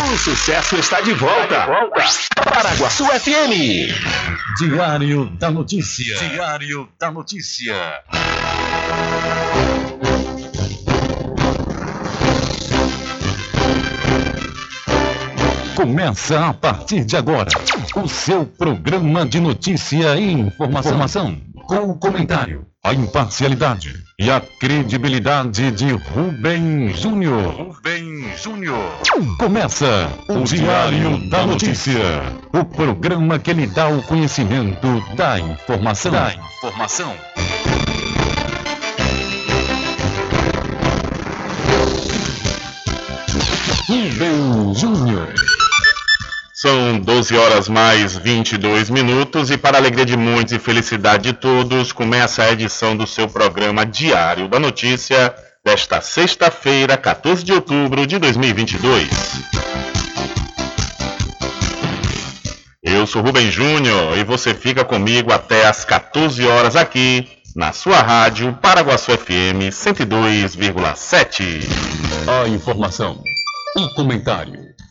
O sucesso está de volta. Paraguaçu FM. Diário da Notícia. Diário da Notícia. Começa a partir de agora o seu programa de notícia e informação, com o comentário, a imparcialidade e a credibilidade de Rubem Júnior. Rubem Júnior. Começa o Diário da Notícia, o programa que lhe dá o conhecimento da informação. Da informação. Rubem Júnior. São 12 horas mais 22 minutos e para alegria de muitos e felicidade de todos, começa a edição do seu programa Diário da Notícia desta sexta-feira, 14 de outubro de 2022. Eu sou Rubem Júnior e você fica comigo até às 14 horas aqui na sua rádio Paraguaçu FM 102,7. A informação, o comentário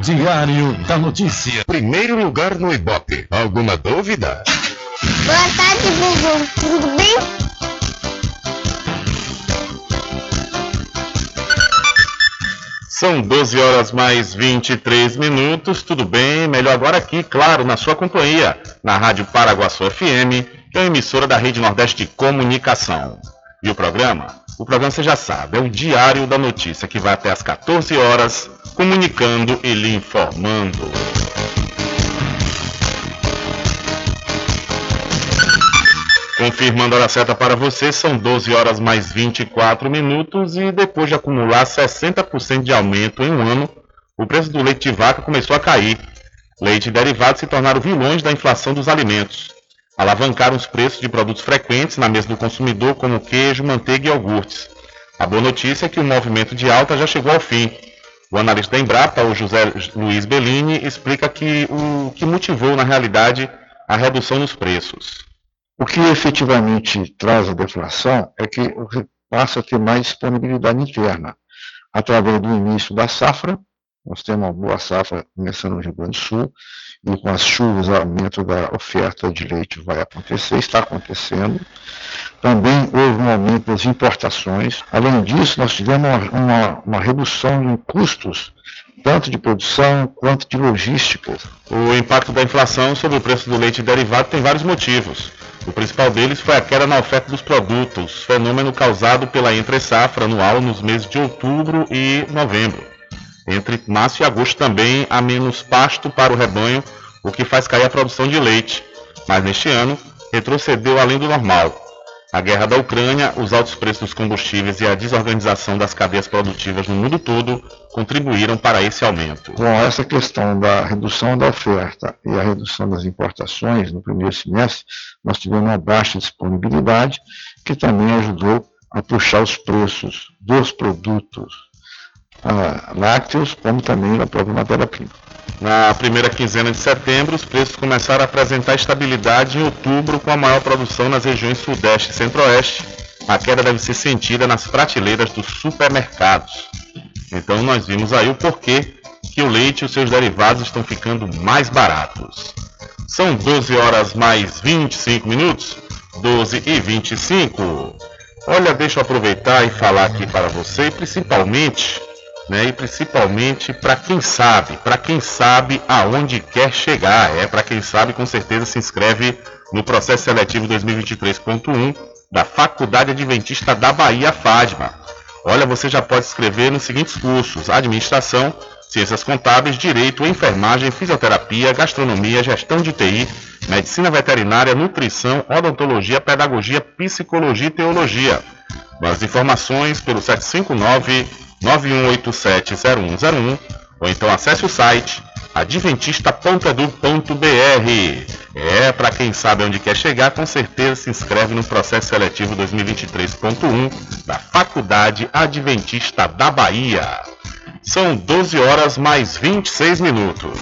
Diário da Notícia. Primeiro lugar no Ibope. Alguma dúvida? Boa tarde, Bubu. Tudo bem? São 12 horas mais 23 minutos, tudo bem? Melhor agora aqui, claro, na sua companhia, na Rádio Paraguaçu FM, que é a emissora da Rede Nordeste de Comunicação. E o programa? O programa você já sabe, é o Diário da Notícia, que vai até às 14 horas, comunicando e lhe informando. Confirmando a hora certa para você, são 12 horas mais 24 minutos e depois de acumular 60% de aumento em um ano, o preço do leite de vaca começou a cair. Leite e derivados se tornaram vilões da inflação dos alimentos. Alavancaram os preços de produtos frequentes na mesa do consumidor, como queijo, manteiga e iogurtes. A boa notícia é que o movimento de alta já chegou ao fim. O analista da Embrapa, o José Luiz Bellini, explica que o que motivou, na realidade, a redução nos preços. O que efetivamente traz a deflação é que passa a ter mais disponibilidade interna, através do início da safra, nós temos uma boa safra começando no Rio Grande do Sul, e com as chuvas, o aumento da oferta de leite vai acontecer, está acontecendo. Também houve um aumento das importações. Além disso, nós tivemos uma, uma, uma redução em custos, tanto de produção quanto de logística. O impacto da inflação sobre o preço do leite derivado tem vários motivos. O principal deles foi a queda na oferta dos produtos, fenômeno causado pela entre-safra anual nos meses de outubro e novembro. Entre março e agosto também há menos pasto para o rebanho, o que faz cair a produção de leite, mas neste ano retrocedeu além do normal. A guerra da Ucrânia, os altos preços dos combustíveis e a desorganização das cadeias produtivas no mundo todo contribuíram para esse aumento. Com essa questão da redução da oferta e a redução das importações no primeiro semestre, nós tivemos uma baixa disponibilidade, que também ajudou a puxar os preços dos produtos lácteos, como também na própria matéria-prima. Na primeira quinzena de setembro, os preços começaram a apresentar estabilidade em outubro, com a maior produção nas regiões Sudeste e Centro-Oeste. A queda deve ser sentida nas prateleiras dos supermercados. Então, nós vimos aí o porquê que o leite e os seus derivados estão ficando mais baratos. São 12 horas mais 25 minutos, 12 e 25. Olha, deixa eu aproveitar e falar aqui para você, principalmente né? E principalmente para quem sabe, para quem sabe aonde quer chegar. É para quem sabe, com certeza se inscreve no processo seletivo 2023.1 da Faculdade Adventista da Bahia, FADMA. Olha, você já pode escrever nos seguintes cursos: Administração, Ciências Contábeis, Direito, Enfermagem, Fisioterapia, Gastronomia, Gestão de TI, Medicina Veterinária, Nutrição, Odontologia, Pedagogia, Psicologia e Teologia. Mais informações pelo 759 91870101 ou então acesse o site adventista.edu.br. É, para quem sabe onde quer chegar, com certeza se inscreve no processo seletivo 2023.1 da Faculdade Adventista da Bahia. São 12 horas mais 26 minutos.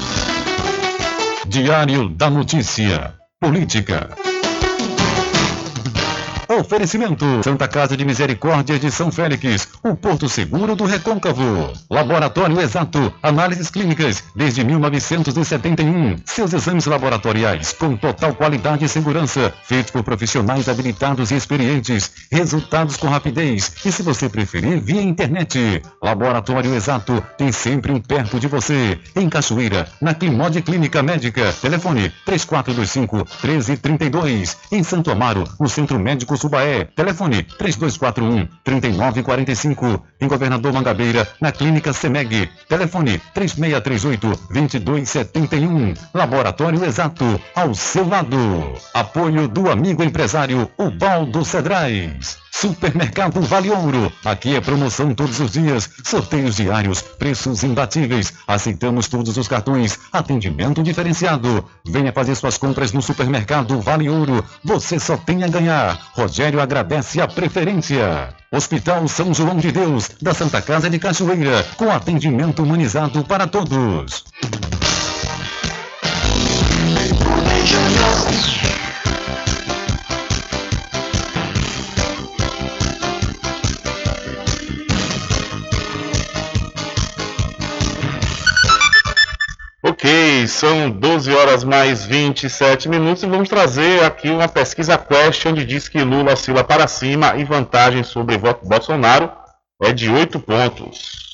Diário da Notícia. Política. Oferecimento: Santa Casa de Misericórdia de São Félix, o Porto Seguro do Recôncavo. Laboratório Exato, análises clínicas desde 1971. Seus exames laboratoriais com total qualidade e segurança, feitos por profissionais habilitados e experientes. Resultados com rapidez e, se você preferir, via internet. Laboratório Exato tem sempre um perto de você. Em Cachoeira, na Climode Clínica Médica. Telefone 3425 1332. Em Santo Amaro, no Centro Médico Subaé. Telefone 3241 3945. Em Governador Mangabeira, na Clínica Semeg. Telefone 3638 2271. Laboratório Exato, ao seu lado. Apoio do amigo empresário Ubaldo Cedrais. Supermercado Vale Ouro. Aqui é promoção todos os dias, sorteios diários, preços imbatíveis. Aceitamos todos os cartões, atendimento diferenciado. Venha fazer suas compras no Supermercado Vale Ouro. Você só tem a ganhar. Rogério agradece a preferência. Hospital São João de Deus, da Santa Casa de Cachoeira, com atendimento humanizado para todos. São 12 horas mais 27 minutos e vamos trazer aqui uma pesquisa Quest onde diz que Lula oscila para cima e vantagem sobre voto Bolsonaro é de 8 pontos.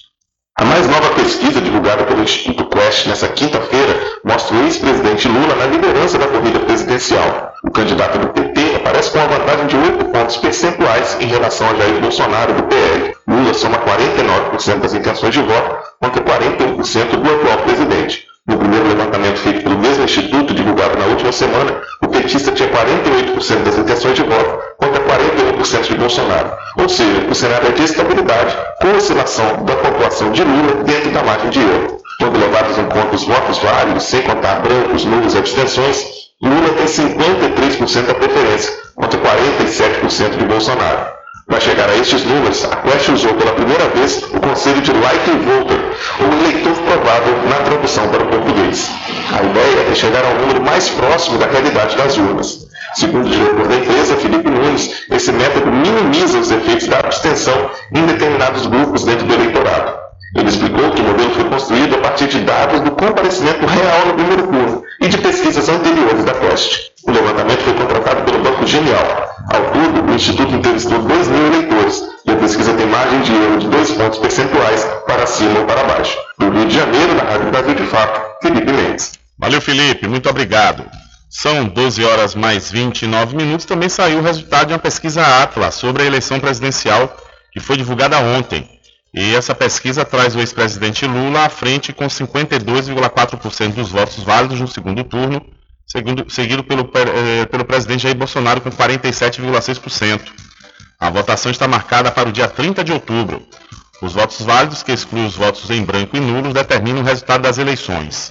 A mais nova pesquisa divulgada pelo Instituto Quest nesta quinta-feira mostra o ex-presidente Lula na liderança da corrida presidencial. O candidato do PT aparece com uma vantagem de 8 pontos percentuais em relação a Jair Bolsonaro do PL. Lula soma 49% das intenções de voto contra 41% do atual presidente. No primeiro levantamento feito pelo mesmo instituto, divulgado na última semana, o petista tinha 48% das intenções de voto contra 41% de Bolsonaro. Ou seja, o cenário é de estabilidade, com oscilação da população de Lula dentro da margem de erro. Quando levados em conta os votos válidos, sem contar brancos, nulos e abstenções, Lula tem 53% da preferência, contra 47% de Bolsonaro. Para chegar a estes números, a Quest usou pela primeira vez o conceito de likely voter, ou eleitor provável na tradução para o português. A ideia é chegar ao número mais próximo da realidade das urnas. Segundo o diretor da empresa, Felipe Nunes, esse método minimiza os efeitos da abstenção em determinados grupos dentro do eleitorado. Ele explicou que o modelo foi construído a partir de dados do comparecimento real no primeiro turno e de pesquisas anteriores da Quest. O levantamento foi contratado pelo Banco Genial. Ao todo, o Instituto entrevistou 2 mil eleitores e a pesquisa tem margem de erro de 2 pontos percentuais para cima ou para baixo. Do Rio de Janeiro, na Rádio Brasil de Fato, Felipe Mendes. Valeu, Felipe, muito obrigado. São 12 horas mais 29 minutos. Também saiu o resultado de uma pesquisa Atlas sobre a eleição presidencial que foi divulgada ontem. E essa pesquisa traz o ex-presidente Lula à frente com 52,4% dos votos válidos no segundo turno, seguido, seguido pelo, eh, pelo presidente Jair Bolsonaro com 47,6%. A votação está marcada para o dia 30 de outubro. Os votos válidos, que excluem os votos em branco e nulos, determinam o resultado das eleições.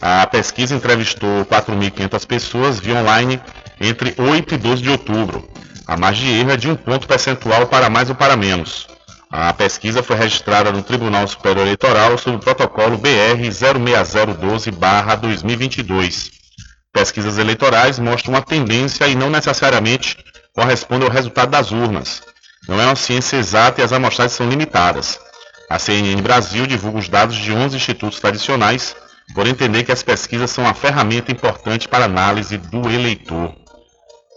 A pesquisa entrevistou 4.500 pessoas via online entre 8 e 12 de outubro. A margem de erro é de um ponto percentual para mais ou para menos. A pesquisa foi registrada no Tribunal Superior Eleitoral sob o protocolo BR 06012-2022. Pesquisas eleitorais mostram uma tendência e não necessariamente correspondem ao resultado das urnas. Não é uma ciência exata e as amostragens são limitadas. A CNN Brasil divulga os dados de 11 institutos tradicionais, por entender que as pesquisas são uma ferramenta importante para análise do eleitor.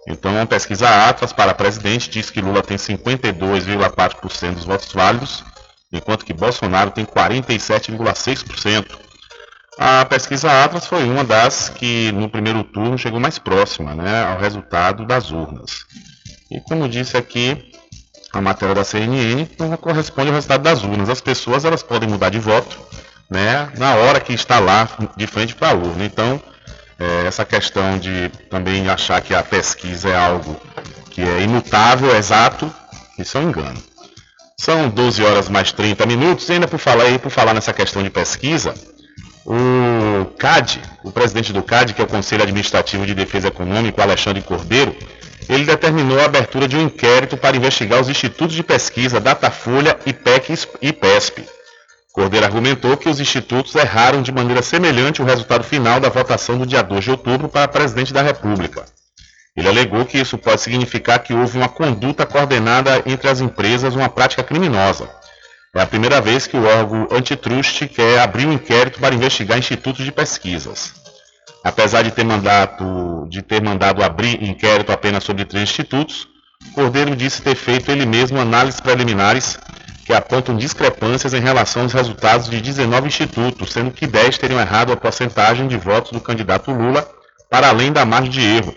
Então, uma pesquisa Atlas para presidente diz que Lula tem 52,4% dos votos válidos enquanto que Bolsonaro tem 47,6%. A pesquisa Atlas foi uma das que no primeiro turno chegou mais próxima né, ao resultado das urnas. E como disse aqui, a matéria da CNN não corresponde ao resultado das urnas. As pessoas elas podem mudar de voto né, na hora que está lá de frente para a urna. Então, é, essa questão de também achar que a pesquisa é algo que é imutável, exato, isso é um engano. São 12 horas mais 30 minutos, e ainda por falar, aí, por falar nessa questão de pesquisa, o CAD, o presidente do CAD, que é o Conselho Administrativo de Defesa Econômica, Alexandre Cordeiro, ele determinou a abertura de um inquérito para investigar os institutos de pesquisa Datafolha, IPEC e PESP. Cordeiro argumentou que os institutos erraram de maneira semelhante o resultado final da votação do dia 2 de outubro para presidente da República. Ele alegou que isso pode significar que houve uma conduta coordenada entre as empresas, uma prática criminosa. É a primeira vez que o órgão antitruste quer abrir um inquérito para investigar institutos de pesquisas. Apesar de ter, mandado, de ter mandado abrir inquérito apenas sobre três institutos, Cordeiro disse ter feito ele mesmo análises preliminares que apontam discrepâncias em relação aos resultados de 19 institutos, sendo que 10 teriam errado a porcentagem de votos do candidato Lula para além da margem de erro,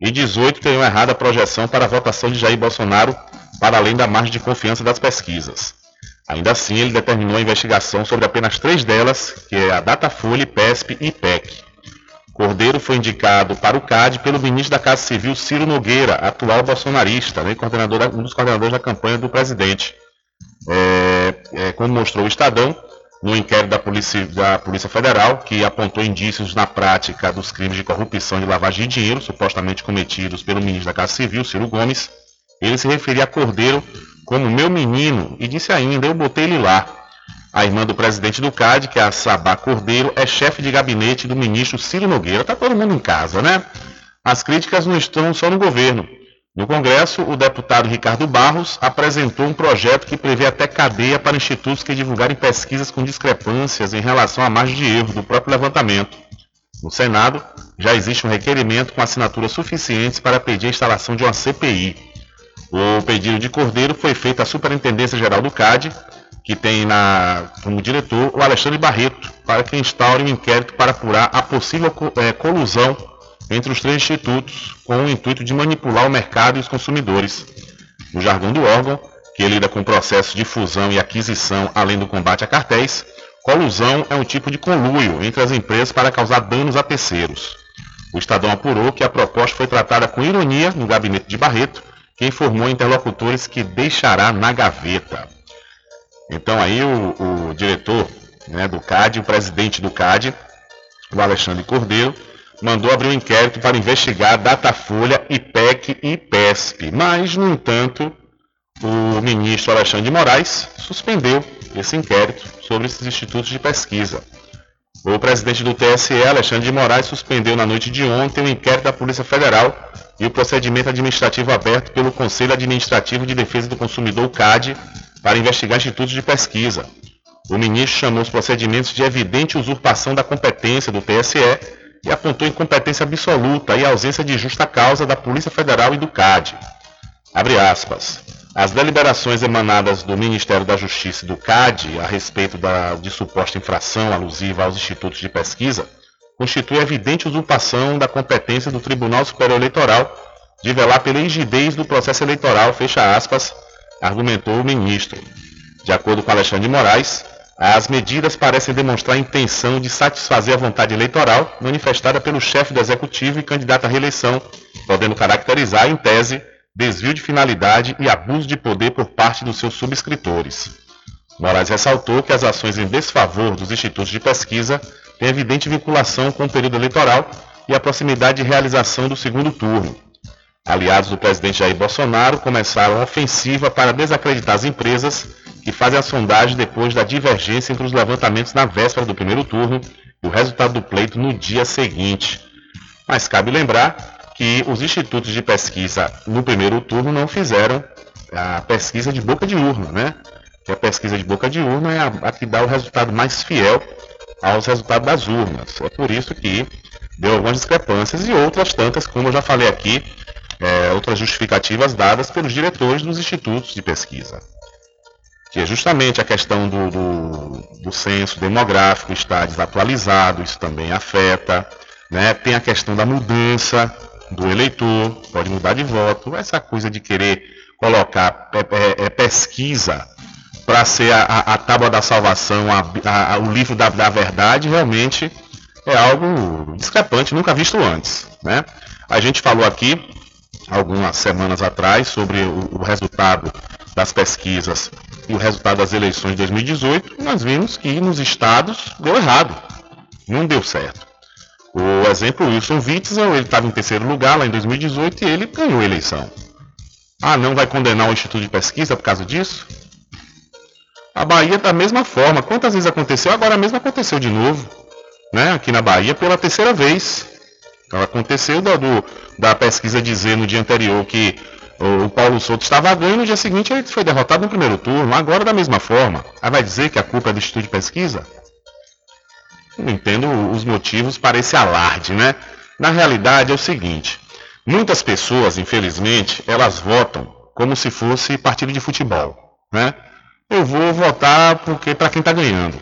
e 18 teriam errado a projeção para a votação de Jair Bolsonaro para além da margem de confiança das pesquisas. Ainda assim, ele determinou a investigação sobre apenas três delas, que é a Datafolha, PESP e IPEC. Cordeiro foi indicado para o CAD pelo ministro da Casa Civil Ciro Nogueira, atual bolsonarista, né, coordenador um dos coordenadores da campanha do presidente. É, é, como mostrou o Estadão, no inquérito da Polícia, da Polícia Federal, que apontou indícios na prática dos crimes de corrupção e lavagem de dinheiro, supostamente cometidos pelo ministro da Casa Civil, Ciro Gomes, ele se referia a Cordeiro como meu menino e disse ainda: Eu botei ele lá. A irmã do presidente do CAD, que é a Sabá Cordeiro, é chefe de gabinete do ministro Ciro Nogueira. Está todo mundo em casa, né? As críticas não estão só no governo. No Congresso, o deputado Ricardo Barros apresentou um projeto que prevê até cadeia para institutos que divulgarem pesquisas com discrepâncias em relação à margem de erro do próprio levantamento. No Senado, já existe um requerimento com assinaturas suficientes para pedir a instalação de uma CPI. O pedido de Cordeiro foi feito à Superintendência Geral do CAD, que tem na, como diretor o Alexandre Barreto, para que instaure um inquérito para apurar a possível é, colusão entre os três institutos com o intuito de manipular o mercado e os consumidores. No jargão do órgão, que lida com processos de fusão e aquisição além do combate a cartéis, colusão é um tipo de conluio entre as empresas para causar danos a terceiros. O Estadão apurou que a proposta foi tratada com ironia no gabinete de Barreto, que informou interlocutores que deixará na gaveta. Então aí o, o diretor né, do CAD, o presidente do CAD, o Alexandre Cordeiro, mandou abrir um inquérito para investigar Datafolha, IPEC e PESP. Mas, no entanto, o ministro Alexandre de Moraes suspendeu esse inquérito sobre esses institutos de pesquisa. O presidente do TSE, Alexandre de Moraes, suspendeu na noite de ontem o inquérito da Polícia Federal e o procedimento administrativo aberto pelo Conselho Administrativo de Defesa do Consumidor, CAD, para investigar institutos de pesquisa. O ministro chamou os procedimentos de evidente usurpação da competência do TSE e apontou incompetência absoluta e ausência de justa causa da Polícia Federal e do CAD. Abre aspas. As deliberações emanadas do Ministério da Justiça e do CAD a respeito da, de suposta infração alusiva aos institutos de pesquisa constituem evidente usurpação da competência do Tribunal Superior Eleitoral de velar pela rigidez do processo eleitoral, fecha aspas, argumentou o ministro. De acordo com Alexandre de Moraes, as medidas parecem demonstrar a intenção de satisfazer a vontade eleitoral manifestada pelo chefe do executivo e candidato à reeleição, podendo caracterizar, em tese, desvio de finalidade e abuso de poder por parte dos seus subscritores. Moraes ressaltou que as ações em desfavor dos institutos de pesquisa têm evidente vinculação com o período eleitoral e a proximidade de realização do segundo turno. Aliados do presidente Jair Bolsonaro começaram a ofensiva para desacreditar as empresas que fazem a sondagem depois da divergência entre os levantamentos na véspera do primeiro turno e o resultado do pleito no dia seguinte. Mas cabe lembrar que os institutos de pesquisa no primeiro turno não fizeram a pesquisa de boca de urna, né? Que a pesquisa de boca de urna é a, a que dá o resultado mais fiel aos resultados das urnas. É por isso que deu algumas discrepâncias e outras tantas, como eu já falei aqui, é, outras justificativas dadas pelos diretores dos institutos de pesquisa. que é justamente a questão do, do, do censo demográfico está desatualizado, isso também afeta. Né? Tem a questão da mudança do eleitor, pode mudar de voto, essa coisa de querer colocar é, é, pesquisa para ser a, a, a, tábua da salvação, a, o livro da, da, verdade, realmente é algo discrepante, nunca visto antes. Né? A gente falou aqui, algumas semanas atrás, sobre o, o resultado das pesquisas e o resultado das eleições de 2018, nós vimos que nos estados deu errado, não deu certo. O exemplo Wilson Witzel, ele estava em terceiro lugar lá em 2018 e ele ganhou a eleição. Ah, não vai condenar o Instituto de Pesquisa por causa disso? A Bahia da mesma forma. Quantas vezes aconteceu? Agora mesmo aconteceu de novo. Né? Aqui na Bahia pela terceira vez. Então, aconteceu da, do, da pesquisa dizer no dia anterior que o Paulo Souto estava ganhando, no dia seguinte ele foi derrotado no primeiro turno, agora da mesma forma. Aí vai dizer que a culpa é do Instituto de Pesquisa? Não entendo os motivos para esse alarde, né? Na realidade é o seguinte, muitas pessoas, infelizmente, elas votam como se fosse partido de futebol, né? Eu vou votar porque para quem está ganhando.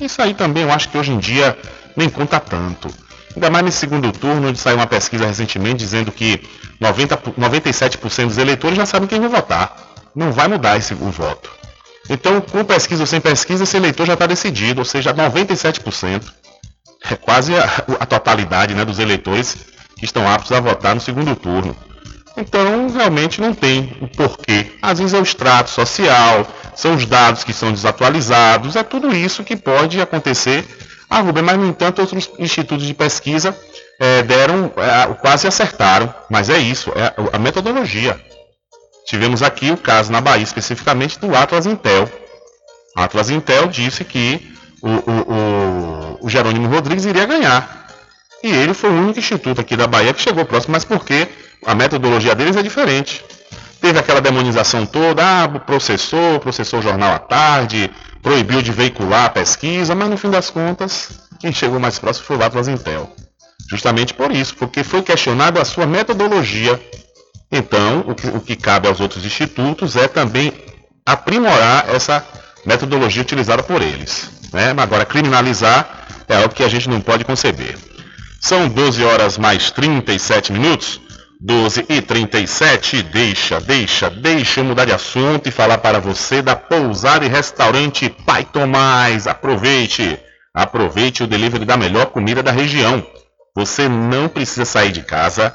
Isso aí também eu acho que hoje em dia nem conta tanto. Ainda mais nesse segundo turno, onde saiu uma pesquisa recentemente dizendo que 90, 97% dos eleitores já sabem quem vai votar. Não vai mudar esse, o voto. Então, com pesquisa ou sem pesquisa, esse eleitor já está decidido, ou seja, 97%. É quase a, a totalidade né, dos eleitores que estão aptos a votar no segundo turno. Então, realmente não tem o porquê. Às vezes é o extrato social, são os dados que são desatualizados, é tudo isso que pode acontecer ah, Rubem, mas no entanto outros institutos de pesquisa é, deram, é, quase acertaram, mas é isso, é a metodologia. Tivemos aqui o caso na Bahia, especificamente do Atlas Intel. Atlas Intel disse que o, o, o, o Jerônimo Rodrigues iria ganhar. E ele foi o único instituto aqui da Bahia que chegou próximo, mas porque a metodologia deles é diferente. Teve aquela demonização toda, ah, processou, processou o jornal à tarde, proibiu de veicular a pesquisa, mas no fim das contas, quem chegou mais próximo foi o Atlas Intel. Justamente por isso, porque foi questionado a sua metodologia. Então, o que, o que cabe aos outros institutos é também aprimorar essa metodologia utilizada por eles. Né? Agora, criminalizar é algo que a gente não pode conceber. São 12 horas mais 37 minutos. 12 e 37, deixa, deixa, deixa eu mudar de assunto e falar para você da pousada e restaurante Pai Tomás. Aproveite, aproveite o delivery da melhor comida da região. Você não precisa sair de casa,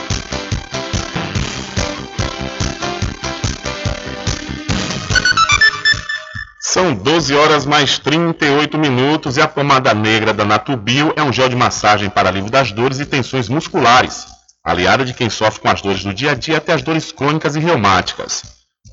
São 12 horas mais 38 minutos e a pomada negra da Natubio é um gel de massagem para alívio das dores e tensões musculares, aliada de quem sofre com as dores do dia a dia até as dores crônicas e reumáticas.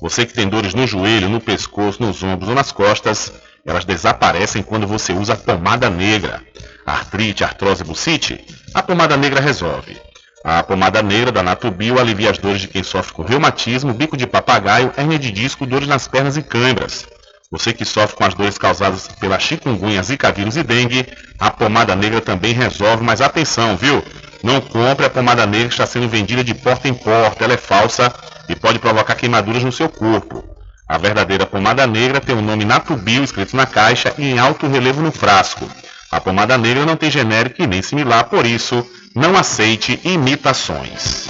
Você que tem dores no joelho, no pescoço, nos ombros ou nas costas, elas desaparecem quando você usa a pomada negra. Artrite, artrose, bucite, a pomada negra resolve. A pomada negra da Natubio alivia as dores de quem sofre com reumatismo, bico de papagaio, hernia de disco, dores nas pernas e câimbras. Você que sofre com as dores causadas pela chikungunya, zika vírus e dengue, a pomada negra também resolve, mas atenção, viu? Não compre a pomada negra que está sendo vendida de porta em porta, ela é falsa e pode provocar queimaduras no seu corpo. A verdadeira pomada negra tem o nome Natubio escrito na caixa e em alto relevo no frasco. A pomada negra não tem genérico e nem similar, por isso, não aceite imitações.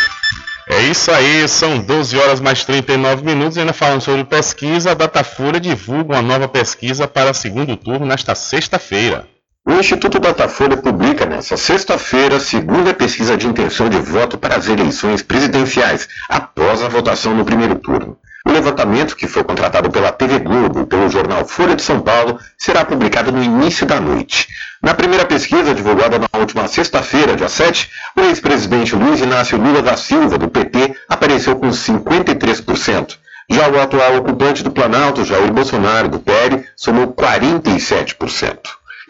É isso aí, são 12 horas mais 39 minutos. Ainda falando sobre pesquisa, a Datafolha divulga uma nova pesquisa para segundo turno nesta sexta-feira. O Instituto Datafolha publica nesta sexta-feira a segunda pesquisa de intenção de voto para as eleições presidenciais, após a votação no primeiro turno. O levantamento, que foi contratado pela TV Globo e pelo jornal Folha de São Paulo, será publicado no início da noite. Na primeira pesquisa, divulgada na última sexta-feira, dia 7, o ex-presidente Luiz Inácio Lula da Silva, do PT, apareceu com 53%. Já o atual ocupante do Planalto, Jair Bolsonaro, do PL, somou 47%.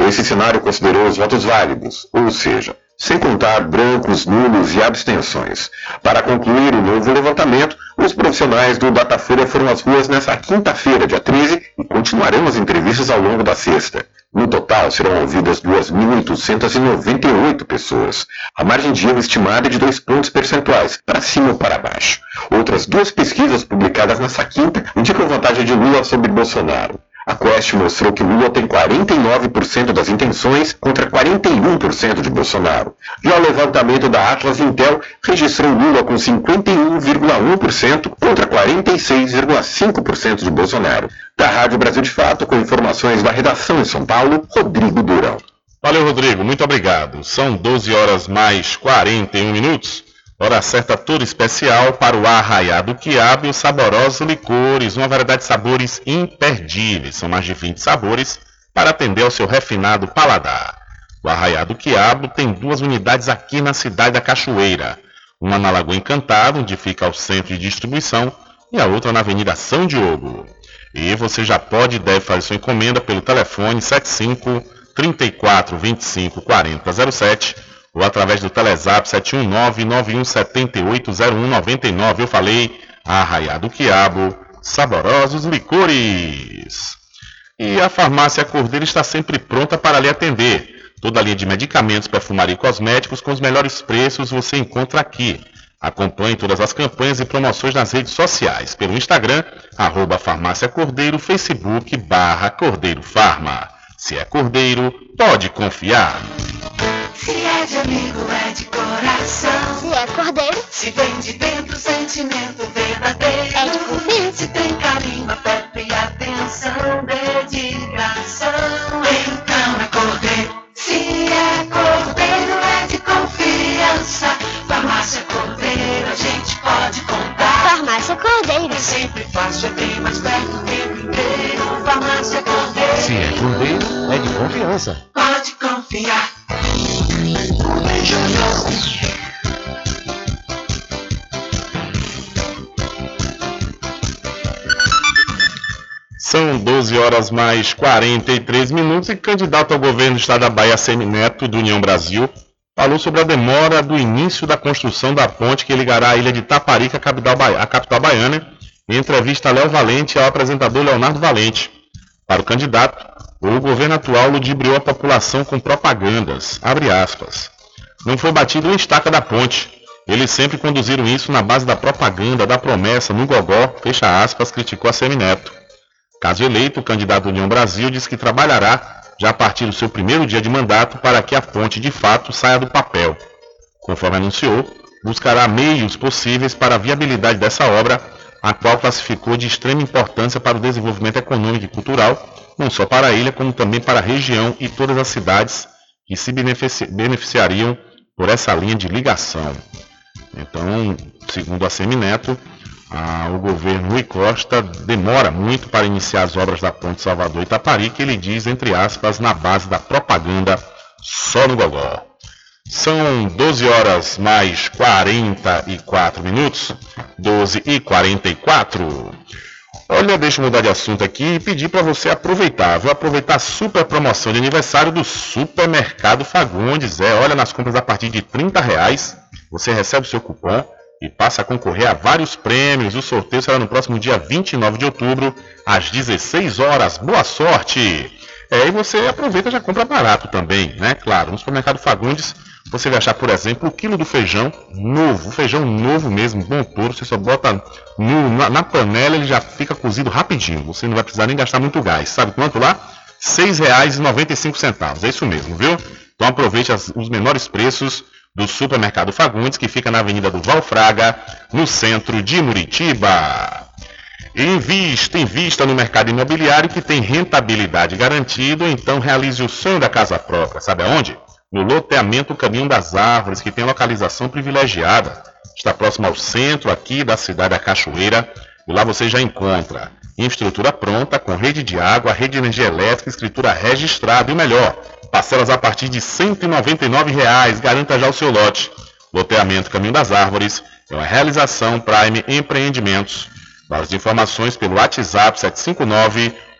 Esse cenário considerou os votos válidos, ou seja, sem contar brancos, nulos e abstenções. Para concluir o novo levantamento, os profissionais do Datafolha foram às ruas nesta quinta-feira, dia 13, e continuarão as entrevistas ao longo da sexta. No total, serão ouvidas 2.898 pessoas. A margem de erro estimada é de dois pontos percentuais, para cima ou para baixo. Outras duas pesquisas publicadas nesta quinta indicam vantagem de Lula sobre Bolsonaro. A Quest mostrou que Lula tem 49% das intenções contra 41% de Bolsonaro. Já o levantamento da Atlas Intel registrou Lula com 51,1% contra 46,5% de Bolsonaro. Da Rádio Brasil de Fato, com informações da redação em São Paulo, Rodrigo Durão. Valeu, Rodrigo. Muito obrigado. São 12 horas mais 41 minutos. Hora certa toda especial para o arraiado quiabo e os saborosos licores, uma variedade de sabores imperdíveis. São mais de 20 sabores para atender ao seu refinado paladar. O arraiado quiabo tem duas unidades aqui na cidade da Cachoeira. Uma na Lagoa Encantada, onde fica o centro de distribuição, e a outra na Avenida São Diogo. E você já pode e deve fazer sua encomenda pelo telefone 75 34 25 40 07 ou através do Telezap 719-9178-0199. Eu falei, arraiado quiabo, saborosos licores. E a farmácia Cordeiro está sempre pronta para lhe atender. Toda a linha de medicamentos, perfumaria e cosméticos com os melhores preços você encontra aqui. Acompanhe todas as campanhas e promoções nas redes sociais, pelo Instagram, arroba farmácia Cordeiro, Facebook, barra Cordeiro Farma. Se é Cordeiro, pode confiar. Se é de amigo, é de coração. Se é cordeiro, Se vem de dentro, sentimento verdadeiro. É de confiança. Se tem carinho, afeto e atenção, dedicação. Então é cordeiro. Se é cordeiro, é de confiança. Farmácia Cordeiro, a gente pode contar. farmácia cordeiro. É sempre fácil, é bem mais perto o tempo inteiro. Farmácia Cordeiro. Se é cordeiro, é de confiança. Pode confiar. São 12 horas mais 43 minutos e candidato ao governo do estado da Bahia, Semineto, do União Brasil, falou sobre a demora do início da construção da ponte que ligará a ilha de Taparica à capital, capital baiana, em entrevista a Léo Valente e ao apresentador Leonardo Valente. Para o candidato, o governo atual ludibriou a população com propagandas, abre aspas. Não foi batido uma estaca da ponte. Eles sempre conduziram isso na base da propaganda, da promessa, no gogó, fecha aspas, criticou a Semineto. Caso eleito, o candidato União Brasil diz que trabalhará já a partir do seu primeiro dia de mandato para que a ponte de fato saia do papel. Conforme anunciou, buscará meios possíveis para a viabilidade dessa obra, a qual classificou de extrema importância para o desenvolvimento econômico e cultural, não só para a ilha, como também para a região e todas as cidades que se benefici beneficiariam por essa linha de ligação. Então, segundo a Semineto, ah, o governo Rui Costa demora muito para iniciar as obras da Ponte Salvador Itapari, que ele diz, entre aspas, na base da propaganda só no gogó. São 12 horas mais 44 minutos, 12 e 44. Olha, deixa eu mudar de assunto aqui e pedir para você aproveitar. Vou aproveitar a super promoção de aniversário do Supermercado Fagundes. É, olha, nas compras a partir de 30 reais, você recebe o seu cupom e passa a concorrer a vários prêmios. O sorteio será no próximo dia 29 de outubro, às 16 horas. Boa sorte! É, e você aproveita e já compra barato também, né? Claro, no supermercado Fagundes você vai achar, por exemplo, o quilo do feijão novo, feijão novo mesmo, bom puro. Você só bota no, na, na, panela, ele já fica cozido rapidinho. Você não vai precisar nem gastar muito gás. Sabe quanto lá? R$ 6,95. É isso mesmo, viu? Então aproveite as, os menores preços do Supermercado Fagundes, que fica na Avenida do Valfraga, no centro de Muritiba. Invista, invista no mercado imobiliário que tem rentabilidade garantida, então realize o sonho da casa própria. Sabe aonde? No loteamento Caminho das Árvores, que tem localização privilegiada. Está próximo ao centro aqui da cidade da Cachoeira. E lá você já encontra infraestrutura pronta, com rede de água, rede de energia elétrica, escritura registrada e o melhor, parcelas a partir de 199 reais. Garanta já o seu lote. Loteamento Caminho das Árvores é uma realização Prime Empreendimentos. Mais informações pelo WhatsApp 759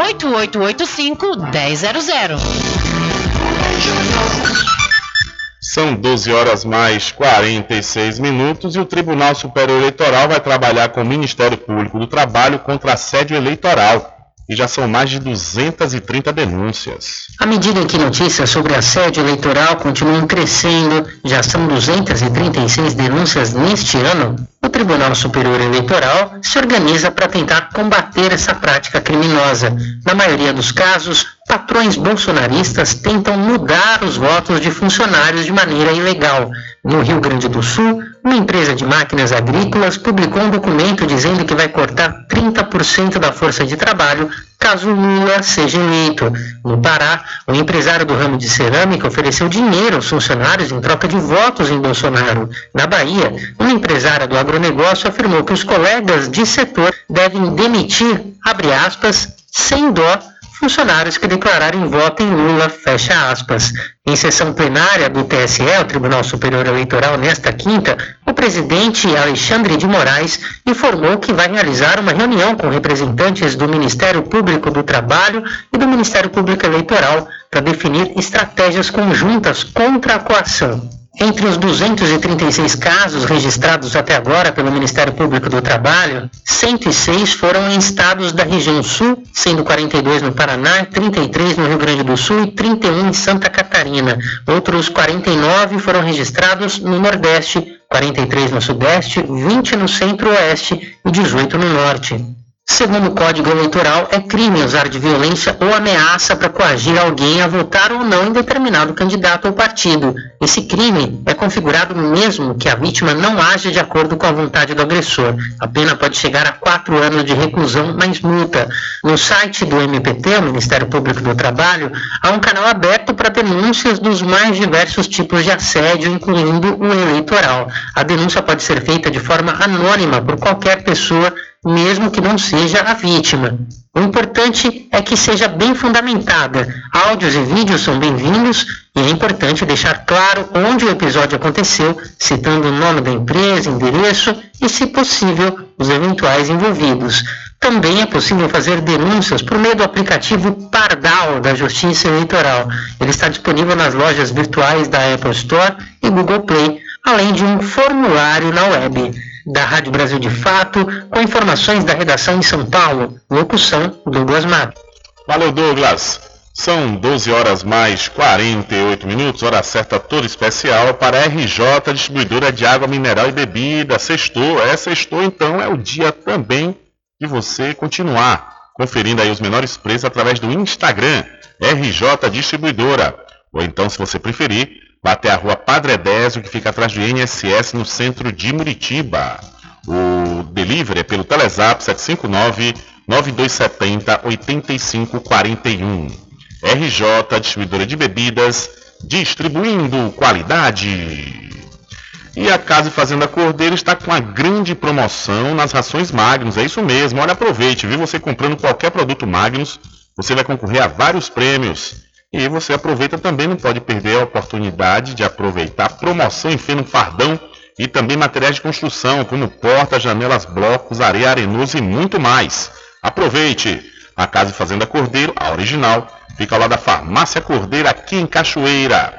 1000. São 12 horas mais 46 minutos e o Tribunal Superior Eleitoral vai trabalhar com o Ministério Público do Trabalho contra assédio eleitoral. E já são mais de 230 denúncias. À medida que notícias sobre assédio eleitoral continuam crescendo, já são 236 denúncias neste ano, o Tribunal Superior Eleitoral se organiza para tentar combater essa prática criminosa. Na maioria dos casos, patrões bolsonaristas tentam mudar os votos de funcionários de maneira ilegal. No Rio Grande do Sul, uma empresa de máquinas agrícolas publicou um documento dizendo que vai cortar 30% da força de trabalho caso Lula seja eleito. No Pará, o empresário do ramo de cerâmica ofereceu dinheiro aos funcionários em troca de votos em Bolsonaro. Na Bahia, uma empresária do agronegócio afirmou que os colegas de setor devem demitir, abre aspas, sem dó, funcionários que declararem voto em Lula, fecha aspas. Em sessão plenária do TSE, o Tribunal Superior Eleitoral, nesta quinta, o presidente Alexandre de Moraes informou que vai realizar uma reunião com representantes do Ministério Público do Trabalho e do Ministério Público Eleitoral para definir estratégias conjuntas contra a coação. Entre os 236 casos registrados até agora pelo Ministério Público do Trabalho, 106 foram em estados da região sul, sendo 42 no Paraná, 33 no Rio Grande do Sul e 31 em Santa Catarina. Outros 49 foram registrados no Nordeste, 43 no Sudeste, 20 no Centro-Oeste e 18 no Norte. Segundo o Código Eleitoral, é crime usar de violência ou ameaça para coagir alguém a votar ou não em determinado candidato ou partido. Esse crime é configurado mesmo que a vítima não age de acordo com a vontade do agressor. A pena pode chegar a quatro anos de reclusão mais multa. No site do MPT, o Ministério Público do Trabalho, há um canal aberto para denúncias dos mais diversos tipos de assédio, incluindo o eleitoral. A denúncia pode ser feita de forma anônima por qualquer pessoa mesmo que não seja a vítima. O importante é que seja bem fundamentada. Áudios e vídeos são bem-vindos e é importante deixar claro onde o episódio aconteceu, citando o nome da empresa, endereço e, se possível, os eventuais envolvidos. Também é possível fazer denúncias por meio do aplicativo Pardal da Justiça Eleitoral. Ele está disponível nas lojas virtuais da Apple Store e Google Play, além de um formulário na web da Rádio Brasil de Fato, com informações da redação em São Paulo. Locução, Douglas Mato. Valeu, Douglas. São 12 horas mais 48 minutos, hora certa toda especial para a RJ Distribuidora de Água Mineral e Bebida. Sextou, é sextou, então é o dia também de você continuar conferindo aí os menores preços através do Instagram, RJ Distribuidora. Ou então, se você preferir, Vá até a rua Padre Edésio, que fica atrás do INSS, no centro de Muritiba. O delivery é pelo Telezap 759-9270-8541. RJ, distribuidora de bebidas, distribuindo qualidade. E a Casa Fazenda Cordeiro está com uma grande promoção nas rações Magnus. É isso mesmo, olha, aproveite, viu? Você comprando qualquer produto Magnus, você vai concorrer a vários prêmios. E você aproveita também, não pode perder a oportunidade de aproveitar promoção em feno fardão e também materiais de construção, como portas, janelas, blocos, areia arenoso e muito mais. Aproveite! A Casa e Fazenda Cordeiro, a original, fica lado da Farmácia Cordeiro, aqui em Cachoeira.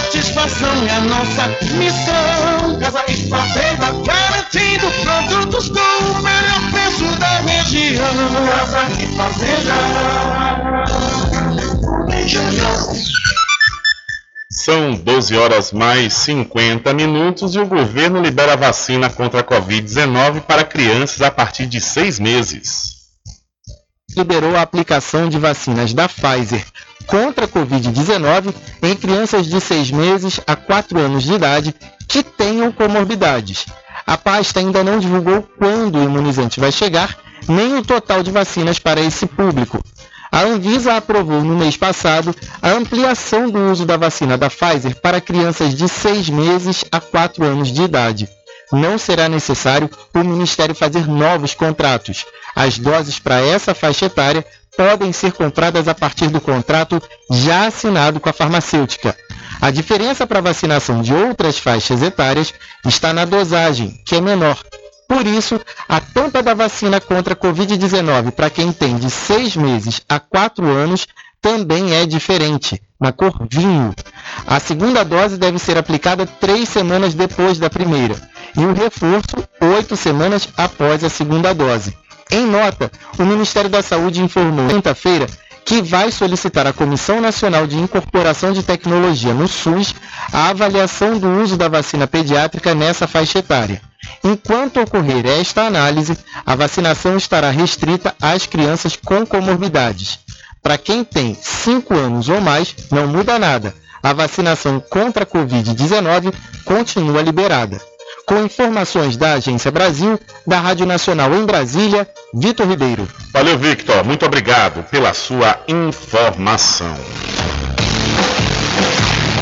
satisfação é a nossa missão. Casa e Fazenda, garantindo produtos com o melhor preço da região. Casa e Fazenda. São 12 horas mais 50 minutos e o governo libera vacina contra a Covid-19 para crianças a partir de seis meses. Liberou a aplicação de vacinas da Pfizer contra a Covid-19 em crianças de 6 meses a 4 anos de idade que tenham comorbidades. A pasta ainda não divulgou quando o imunizante vai chegar, nem o total de vacinas para esse público. A Anvisa aprovou no mês passado a ampliação do uso da vacina da Pfizer para crianças de 6 meses a 4 anos de idade. Não será necessário o Ministério fazer novos contratos. As doses para essa faixa etária podem ser compradas a partir do contrato já assinado com a farmacêutica. A diferença para a vacinação de outras faixas etárias está na dosagem, que é menor. Por isso, a tampa da vacina contra a Covid-19 para quem tem de 6 meses a 4 anos também é diferente, na cor vinho. A segunda dose deve ser aplicada três semanas depois da primeira e o reforço oito semanas após a segunda dose. Em nota, o Ministério da Saúde informou quinta-feira que vai solicitar à Comissão Nacional de Incorporação de Tecnologia no SUS a avaliação do uso da vacina pediátrica nessa faixa etária. Enquanto ocorrer esta análise, a vacinação estará restrita às crianças com comorbidades. Para quem tem 5 anos ou mais, não muda nada. A vacinação contra a Covid-19 continua liberada. Com informações da Agência Brasil, da Rádio Nacional em Brasília, Vitor Ribeiro. Valeu, Victor. Muito obrigado pela sua informação.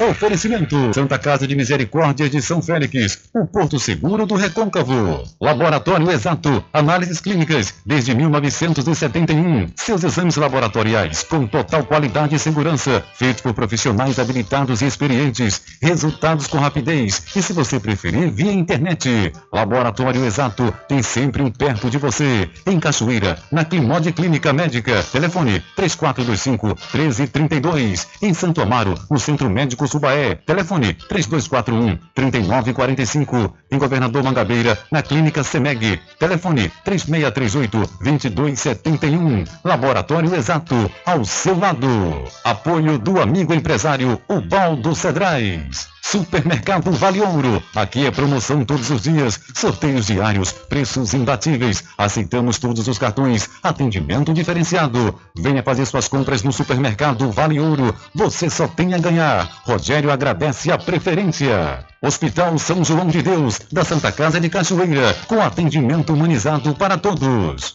Oferecimento: Santa Casa de Misericórdia de São Félix, o Porto Seguro do Recôncavo. Laboratório Exato, análises clínicas desde 1971. Seus exames laboratoriais com total qualidade e segurança, feitos por profissionais habilitados e experientes. Resultados com rapidez e, se você preferir, via internet. Laboratório Exato tem sempre um perto de você. Em Cachoeira, na Climode Clínica Médica. Telefone 3425 1332. Em Santo Amaro, no Centro Médico Subaé. Telefone 3241 3945. Em Governador Mangabeira, na Clínica Semeg. Telefone 3638 2271. Laboratório Exato, ao seu lado. Apoio do amigo empresário Ubaldo Cedrais. Supermercado Vale Ouro. Aqui é promoção todos os dias, sorteios diários, preços imbatíveis. Aceitamos todos os cartões, atendimento diferenciado. Venha fazer suas compras no Supermercado Vale Ouro. Você só tem a ganhar. Rogério agradece a preferência. Hospital São João de Deus, da Santa Casa de Cachoeira, com atendimento humanizado para todos.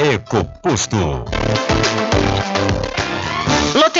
EcoPosto.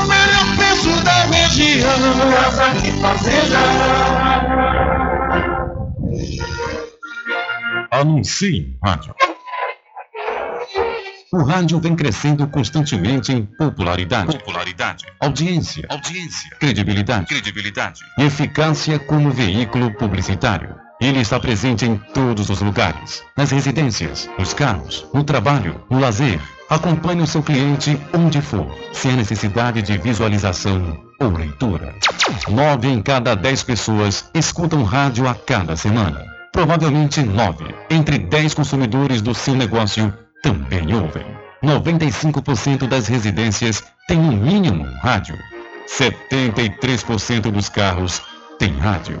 o melhor preço da região. Casa e Fazenda. Anuncie em rádio. O rádio vem crescendo constantemente em popularidade, popularidade, audiência, audiência, credibilidade, credibilidade e eficácia como veículo publicitário. Ele está presente em todos os lugares, nas residências, nos carros, no trabalho, no lazer. Acompanhe o seu cliente onde for, sem a necessidade de visualização ou leitura. Nove em cada dez pessoas escutam rádio a cada semana. Provavelmente nove entre dez consumidores do seu negócio também ouvem. 95% das residências têm no mínimo um rádio. 73% dos carros têm rádio.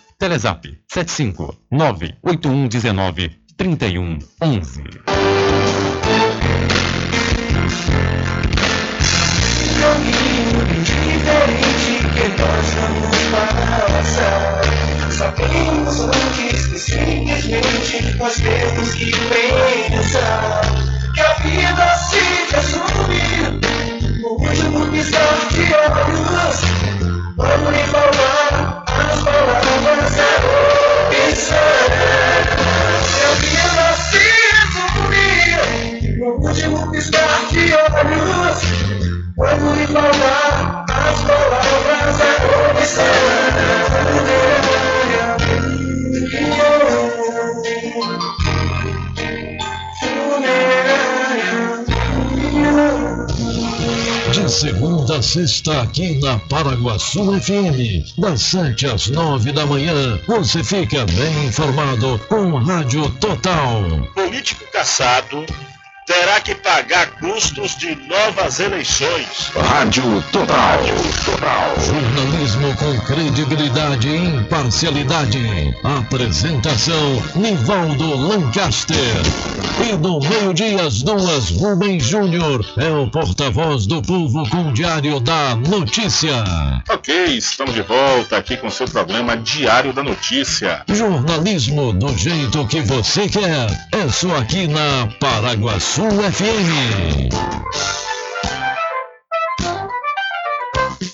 Telezap 75 98119 3111. caminho diferente que nós vamos antes que simplesmente nós temos que pensar que a vida se no último piscar de olhos. Vamos falar as palavras da opção. Vida se resume no último piscar de olhos. Lhe falar as palavras da opção. De segunda a sexta, aqui na Paraguaçu FM, das 7 às 9 da manhã, você fica bem informado com Rádio Total. Político caçado terá que pagar custos de novas eleições. Rádio Total. Jornalismo com credibilidade e imparcialidade. Apresentação: Nivaldo Lancaster. E no meio-dia, às duas, Rubens Júnior é o porta-voz do povo com o Diário da Notícia. Ok, estamos de volta aqui com seu programa Diário da Notícia. Jornalismo do jeito que você quer. É só aqui na Paraguaçu FM.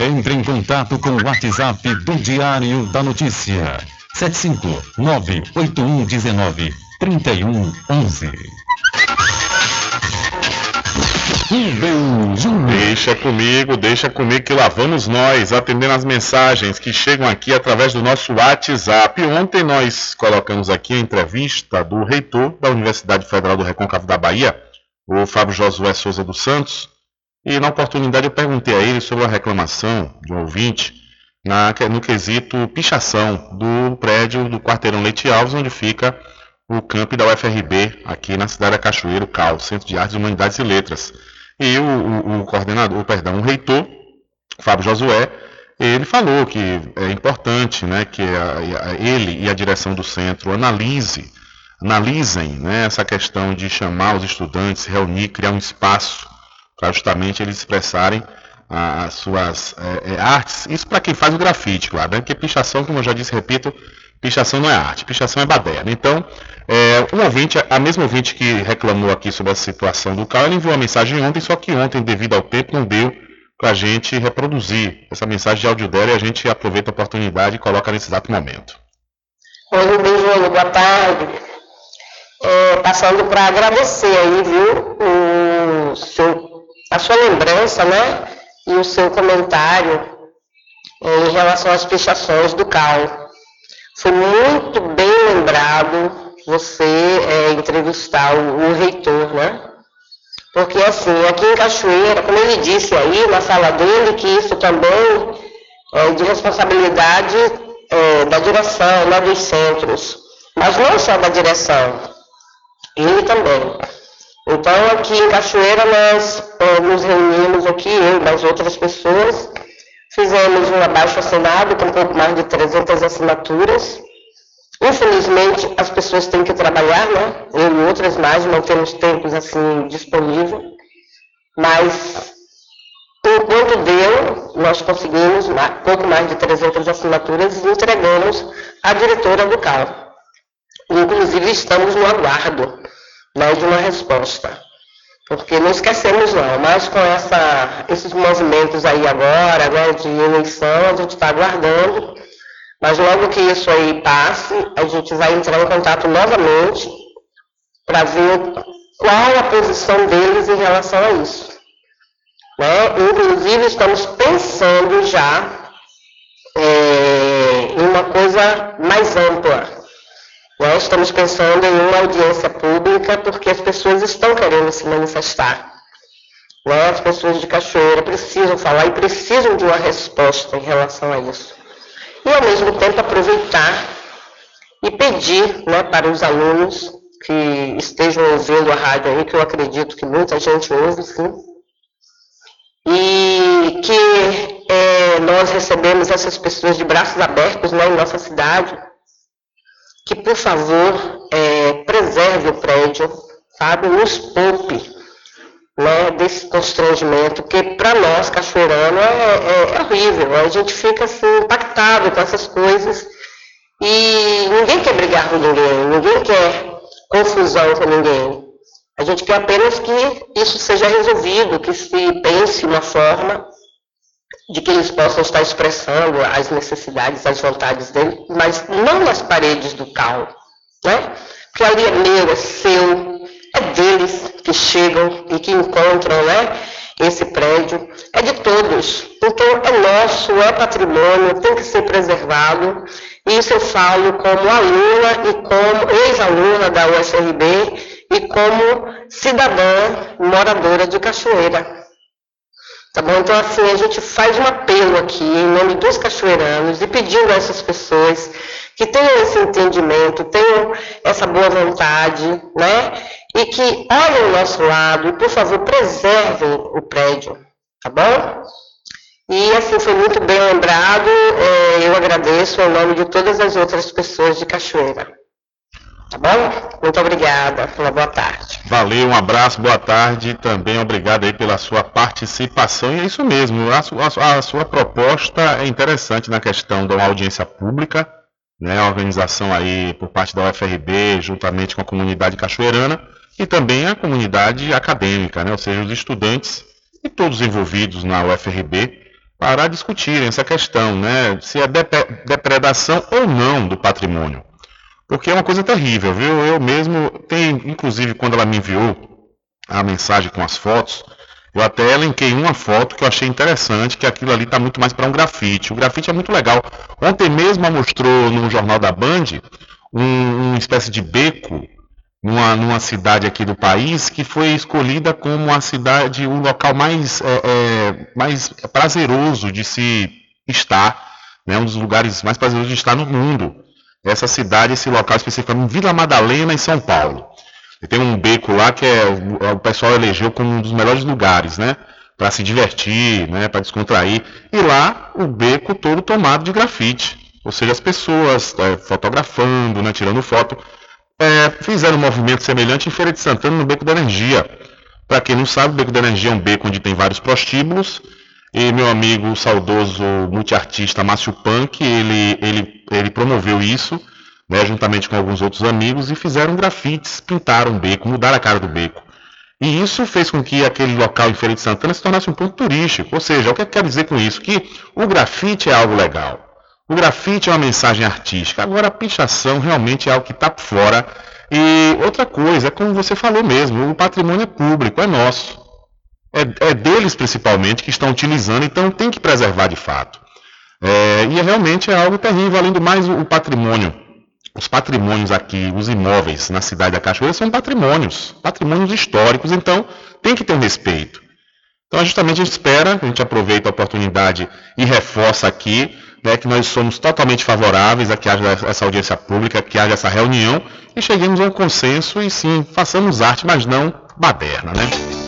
Entre em contato com o WhatsApp do Diário da Notícia. 759-8119-3111. Rubem Júnior. Deixa comigo, deixa comigo que lá vamos nós atendendo as mensagens que chegam aqui através do nosso WhatsApp. Ontem nós colocamos aqui a entrevista do reitor da Universidade Federal do Recôncavo da Bahia, o Fábio Josué Souza dos Santos, e na oportunidade eu perguntei a ele sobre a reclamação de um ouvinte na, no quesito pichação do prédio do quarteirão Leite Alves, onde fica o camp da UFRB, aqui na cidade da Cachoeiro, CAL, Centro de Artes, Humanidades e Letras. E o, o, o coordenador, perdão, o reitor, Fábio Josué, ele falou que é importante né, que a, a, ele e a direção do centro analise, analisem né, essa questão de chamar os estudantes, reunir, criar um espaço para justamente eles expressarem as suas é, é, artes. Isso para quem faz o grafite, claro, né? porque pichação, como eu já disse, repito, pichação não é arte, pichação é baderna. Então, é, um ouvinte, a mesma ouvinte que reclamou aqui sobre a situação do carro, ela enviou uma mensagem ontem, só que ontem, devido ao tempo, não deu para a gente reproduzir essa mensagem de áudio dela e a gente aproveita a oportunidade e coloca nesse exato momento. Oi, Rubem boa tarde. É, passando para agradecer aí, viu, o seu, a sua lembrança, né, e o seu comentário é, em relação às pichações do CAL. Foi muito bem lembrado você é, entrevistar o, o, reitor, né? Porque assim, aqui em Cachoeira, como ele disse aí na sala dele, que isso também é de responsabilidade é, da direção, né, dos centros. Mas não só da direção, ele também. Então aqui em Cachoeira nós nos reunimos aqui, eu e mais outras pessoas, Fizemos um abaixo assinado com um pouco mais de 300 assinaturas. Infelizmente, as pessoas têm que trabalhar, né? Eu e outras mais, não temos tempos assim disponíveis. Mas, enquanto deu, nós conseguimos pouco mais de 300 assinaturas e entregamos à diretora do CAL. Inclusive, estamos no aguardo né, de uma resposta. Porque não esquecemos não, mas com essa, esses movimentos aí agora, agora de eleição, a gente está aguardando. Mas logo que isso aí passe, a gente vai entrar em contato novamente para ver qual a posição deles em relação a isso. Né? Inclusive estamos pensando já é, em uma coisa mais ampla. Nós estamos pensando em uma audiência pública porque as pessoas estão querendo se manifestar. Né? As pessoas de Cachoeira precisam falar e precisam de uma resposta em relação a isso. E ao mesmo tempo aproveitar e pedir né, para os alunos que estejam ouvindo a rádio aí, que eu acredito que muita gente ouve, sim, e que é, nós recebemos essas pessoas de braços abertos né, em nossa cidade, que, por favor, é, preserve o prédio, sabe? Nos poupe né, desse constrangimento, que para nós, cachoeirano, é, é, é, horrível. A gente fica assim, impactado com essas coisas e ninguém quer brigar com ninguém, ninguém quer confusão com ninguém. A gente quer apenas que isso seja resolvido, que se pense uma forma de que eles possam estar expressando as necessidades, as vontades dele, mas não nas paredes do carro, né? Porque ali é meu, é seu, é deles que chegam e que encontram, né? Esse prédio é de todos, então é nosso, é patrimônio, tem que ser preservado. E isso eu falo como aluna e como ex-aluna da UFRB e como cidadã moradora de Cachoeira. Tá bom? Então, assim, a gente faz um apelo aqui, em nome dos cachoeiranos, e pedindo a essas pessoas que tenham esse entendimento, tenham essa boa vontade, né? E que olhem o nosso lado e, por favor, preservem o prédio, tá bom? E assim foi muito bem lembrado, é, eu agradeço em nome de todas as outras pessoas de Cachoeira. Tá bom? Muito obrigada. Uma boa tarde. Valeu, um abraço, boa tarde. Também obrigado aí pela sua participação. E é isso mesmo, a, a, a sua proposta é interessante na questão da audiência pública, né? A organização aí por parte da UFRB, juntamente com a comunidade cachoeirana e também a comunidade acadêmica, né? Ou seja, os estudantes e todos envolvidos na UFRB para discutirem essa questão, né? Se é dep- depredação ou não do patrimônio. Porque é uma coisa terrível, viu? Eu mesmo, tem, inclusive quando ela me enviou a mensagem com as fotos, eu até elenquei uma foto que eu achei interessante, que aquilo ali está muito mais para um grafite. O grafite é muito legal. Ontem mesmo ela mostrou no Jornal da Band um, uma espécie de beco numa, numa cidade aqui do país que foi escolhida como a cidade, o local mais, é, é, mais prazeroso de se estar, né? um dos lugares mais prazerosos de estar no mundo. Essa cidade, esse local especificamente, Vila Madalena, em São Paulo. E tem um beco lá que é, o- o pessoal elegeu como um dos melhores lugares, né? Para se divertir, né? Para descontrair. E lá o beco todo tomado de grafite. Ou seja, as pessoas é, fotografando, né? Tirando foto. É, fizeram um movimento semelhante em Feira de Santana, no Beco da Energia. Para quem não sabe, o Beco da Energia é um beco onde tem vários prostíbulos. E meu amigo saudoso multiartista Márcio Punk, ele, ele, ele promoveu isso, né, juntamente com alguns outros amigos, e fizeram grafites, pintaram o beco, mudaram a cara do beco. E isso fez com que aquele local em Feira de Santana se tornasse um ponto turístico. Ou seja, o que eu quero dizer com isso? Que o grafite é algo legal. O grafite é uma mensagem artística. Agora, a pichação realmente é algo que está fora. E outra coisa, é como você falou mesmo, o patrimônio é público, é nosso. É, é deles principalmente que estão utilizando, então tem que preservar de fato. É, e é realmente é algo terrível. Além do mais, o, o patrimônio, os patrimônios aqui, os imóveis na cidade da Cachoeira são patrimônios, patrimônios históricos, então tem que ter um respeito. Então, justamente a gente espera, a gente aproveita a oportunidade e reforça aqui né, que nós somos totalmente favoráveis a que haja essa audiência pública, que haja essa reunião e cheguemos a um consenso e sim, façamos arte, mas não baderna, né?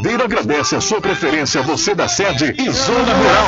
agradece a sua preferência, você da sede e zona rural.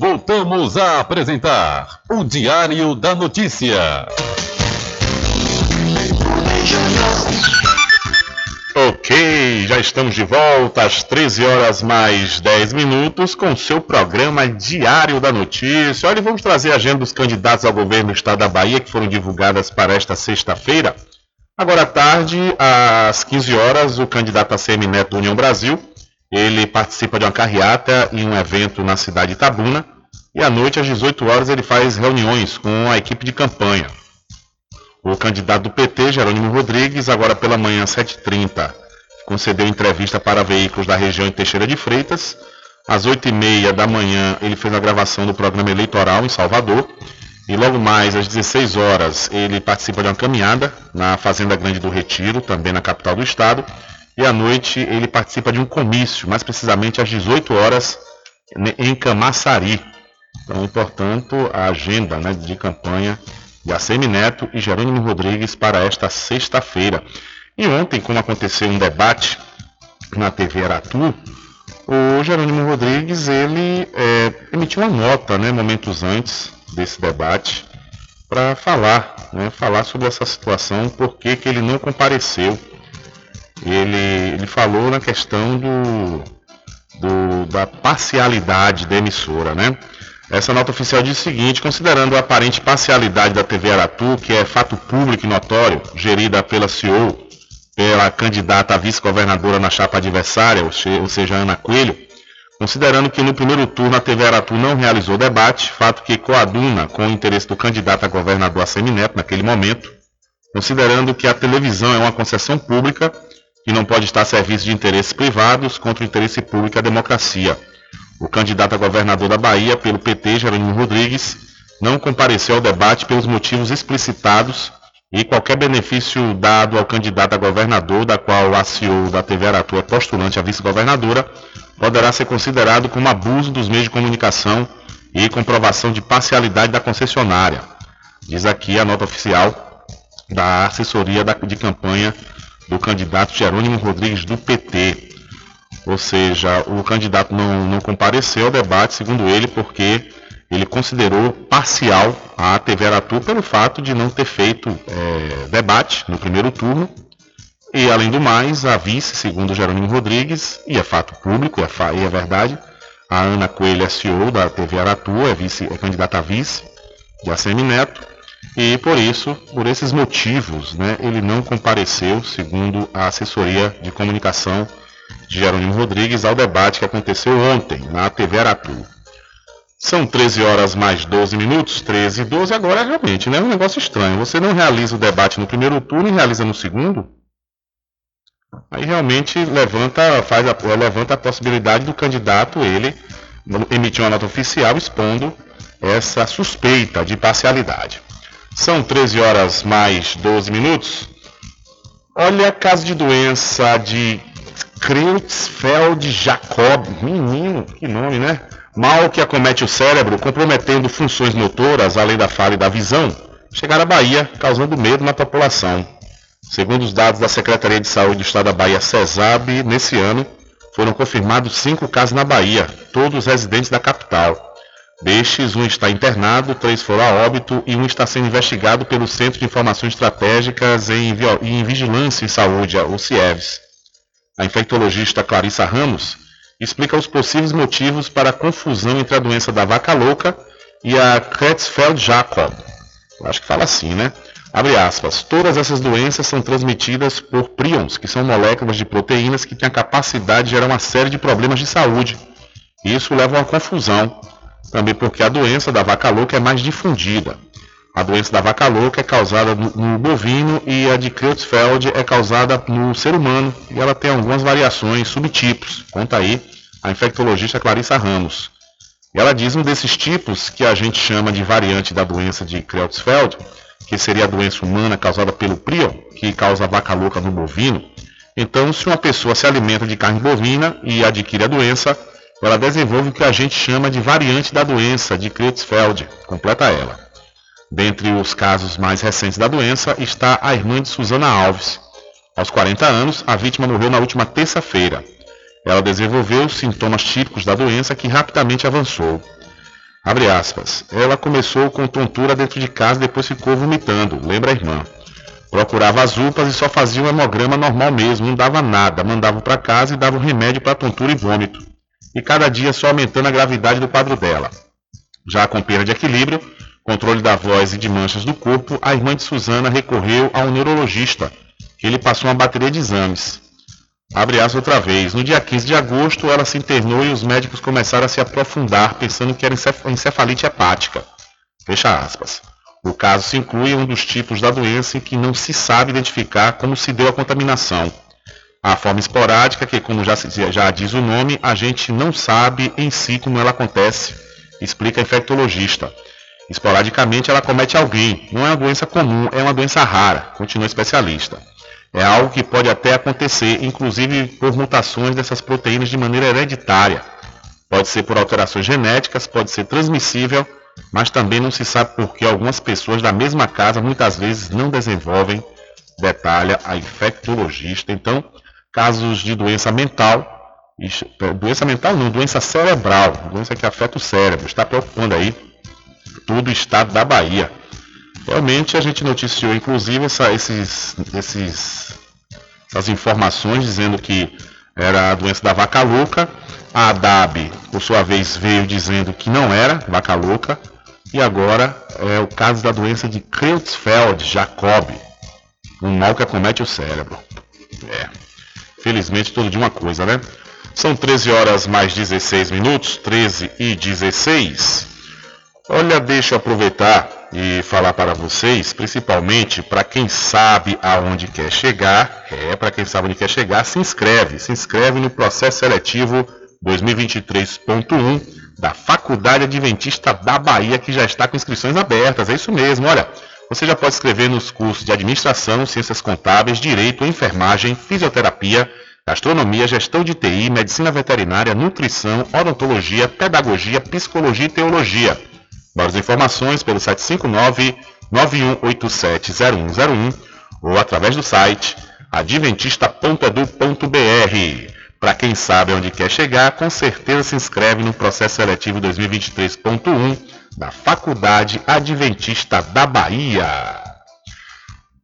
Voltamos a apresentar o Diário da Notícia. Ok, já estamos de volta às 13 horas mais 10 minutos com seu programa Diário da Notícia. Olha, vamos trazer a agenda dos candidatos ao governo do estado da Bahia que foram divulgadas para esta sexta-feira. Agora à tarde, às 15 horas, o candidato a CM Neto do União Brasil, ele participa de uma carreata em um evento na cidade de Itabuna. E à noite, às 18 horas, ele faz reuniões com a equipe de campanha. O candidato do PT, Jerônimo Rodrigues, agora pela manhã, às 7h30, concedeu entrevista para veículos da região em Teixeira de Freitas. Às 8h30 da manhã, ele fez a gravação do programa eleitoral em Salvador. E logo mais, às 16 horas, ele participa de uma caminhada na Fazenda Grande do Retiro, também na capital do estado. E à noite, ele participa de um comício, mais precisamente às 18 horas, em Camaçari. Então, portanto, a agenda né, de campanha de ACM Neto e Jerônimo Rodrigues para esta sexta-feira. E ontem, como aconteceu um debate na TV Aratu, o Jerônimo Rodrigues ele é, emitiu uma nota, né, momentos antes desse debate, para falar, né, falar sobre essa situação, por que ele não compareceu. Ele, ele falou na questão do, do, da parcialidade da emissora, né? Essa nota oficial diz o seguinte: considerando a aparente parcialidade da TV Aratu, que é fato público e notório, gerida pela CEO, pela candidata a vice-governadora na chapa adversária, ou seja, Ana Coelho, considerando que no primeiro turno a TV Aratu não realizou debate, fato que coaduna com o interesse do candidato a governador Assemineto naquele momento, considerando que a televisão é uma concessão pública que não pode estar a serviço de interesses privados contra o interesse público e a democracia o candidato a governador da Bahia pelo PT, Jerônimo Rodrigues, não compareceu ao debate pelos motivos explicitados e qualquer benefício dado ao candidato a governador, da qual a CEO da TV Aratu é postulante a vice-governadora, poderá ser considerado como abuso dos meios de comunicação e comprovação de parcialidade da concessionária. Diz aqui a nota oficial da assessoria de campanha do candidato Jerônimo Rodrigues do PT. Ou seja, o candidato não, não compareceu ao debate, segundo ele, porque ele considerou parcial a TV Aratu pelo fato de não ter feito é, debate no primeiro turno. E, além do mais, a vice, segundo Jerônimo Rodrigues, e é fato público, e é, e é verdade, a Ana Coelho é CEO da TV Aratu, é, vice, é candidata a vice de ACM Neto, e por isso, por esses motivos, né, ele não compareceu, segundo a assessoria de comunicação de Jerônimo Rodrigues ao debate que aconteceu ontem na TV Aratu. São 13 horas mais 12 minutos, 13 e 12, agora realmente, né? É um negócio estranho. Você não realiza o debate no primeiro turno e realiza no segundo? Aí realmente levanta, faz a, levanta a possibilidade do candidato, ele, emitir uma nota oficial expondo essa suspeita de parcialidade. São 13 horas mais 12 minutos. Olha, caso de doença de Creutzfeldt Jacob, menino, que nome, né? Mal que acomete o cérebro, comprometendo funções motoras, além da fala e da visão, chegaram à Bahia, causando medo na população. Segundo os dados da Secretaria de Saúde do Estado da Bahia, CESAB, nesse ano, foram confirmados cinco casos na Bahia, todos residentes da capital. Destes, um está internado, três foram a óbito e um está sendo investigado pelo Centro de Informações Estratégicas em, em Vigilância em Saúde, o CIEVS. A infectologista Clarissa Ramos explica os possíveis motivos para a confusão entre a doença da vaca louca e a Creutzfeldt-Jakob. Acho que fala assim, né? Abre aspas. Todas essas doenças são transmitidas por prions, que são moléculas de proteínas que têm a capacidade de gerar uma série de problemas de saúde. Isso leva a uma confusão, também porque a doença da vaca louca é mais difundida. A doença da vaca louca é causada no, no bovino e a de Creutzfeldt é causada no ser humano e ela tem algumas variações, subtipos. Conta aí a infectologista Clarissa Ramos. Ela diz um desses tipos que a gente chama de variante da doença de Creutzfeldt, que seria a doença humana causada pelo prion, que causa vaca louca no bovino. Então, se uma pessoa se alimenta de carne bovina e adquire a doença, ela desenvolve o que a gente chama de variante da doença de Creutzfeldt. Completa ela. Dentre os casos mais recentes da doença está a irmã de Susana Alves. Aos 40 anos, a vítima morreu na última terça-feira. Ela desenvolveu sintomas típicos da doença que rapidamente avançou. Abre aspas. Ela começou com tontura dentro de casa e depois ficou vomitando, lembra a irmã. Procurava as UPAs e só fazia um hemograma normal mesmo, não dava nada, mandava para casa e dava um remédio para tontura e vômito. E cada dia só aumentando a gravidade do quadro dela. Já com perda de equilíbrio, controle da voz e de manchas do corpo, a irmã de Suzana recorreu a um neurologista, que lhe passou uma bateria de exames. Abre aspas outra vez. No dia 15 de agosto, ela se internou e os médicos começaram a se aprofundar, pensando que era encefalite hepática. Fecha aspas. O caso se inclui um dos tipos da doença em que não se sabe identificar como se deu a contaminação. A forma esporádica, que como já, já diz o nome, a gente não sabe em si como ela acontece, explica a infectologista. Esporadicamente ela comete alguém, não é uma doença comum, é uma doença rara, continua o especialista. É algo que pode até acontecer, inclusive por mutações dessas proteínas de maneira hereditária. Pode ser por alterações genéticas, pode ser transmissível, mas também não se sabe por que algumas pessoas da mesma casa muitas vezes não desenvolvem, detalha a infectologista. Então, casos de doença mental, doença mental não, doença cerebral, doença que afeta o cérebro, está preocupando aí todo o estado da Bahia. Realmente a gente noticiou, inclusive, essa, esses, esses, essas informações dizendo que era a doença da vaca louca. A ADAB, por sua vez, veio dizendo que não era vaca louca. E agora é o caso da doença de Creutzfeldt-Jacob, um mal que acomete o cérebro. É. Felizmente, todo de uma coisa, né? São 13 horas mais 16 minutos, 13 e 16. Olha, deixa eu aproveitar e falar para vocês, principalmente para quem sabe aonde quer chegar, é para quem sabe onde quer chegar, se inscreve, se inscreve no processo seletivo 2023.1 da Faculdade Adventista da Bahia, que já está com inscrições abertas. É isso mesmo, olha. Você já pode escrever nos cursos de Administração, Ciências Contábeis, Direito, Enfermagem, Fisioterapia, Gastronomia, Gestão de TI, Medicina Veterinária, Nutrição, Odontologia, Pedagogia, Psicologia e Teologia. Mais informações pelo 759-9187-0101 ou através do site adventista.edu.br. Para quem sabe onde quer chegar, com certeza se inscreve no processo seletivo 2023.1 da Faculdade Adventista da Bahia.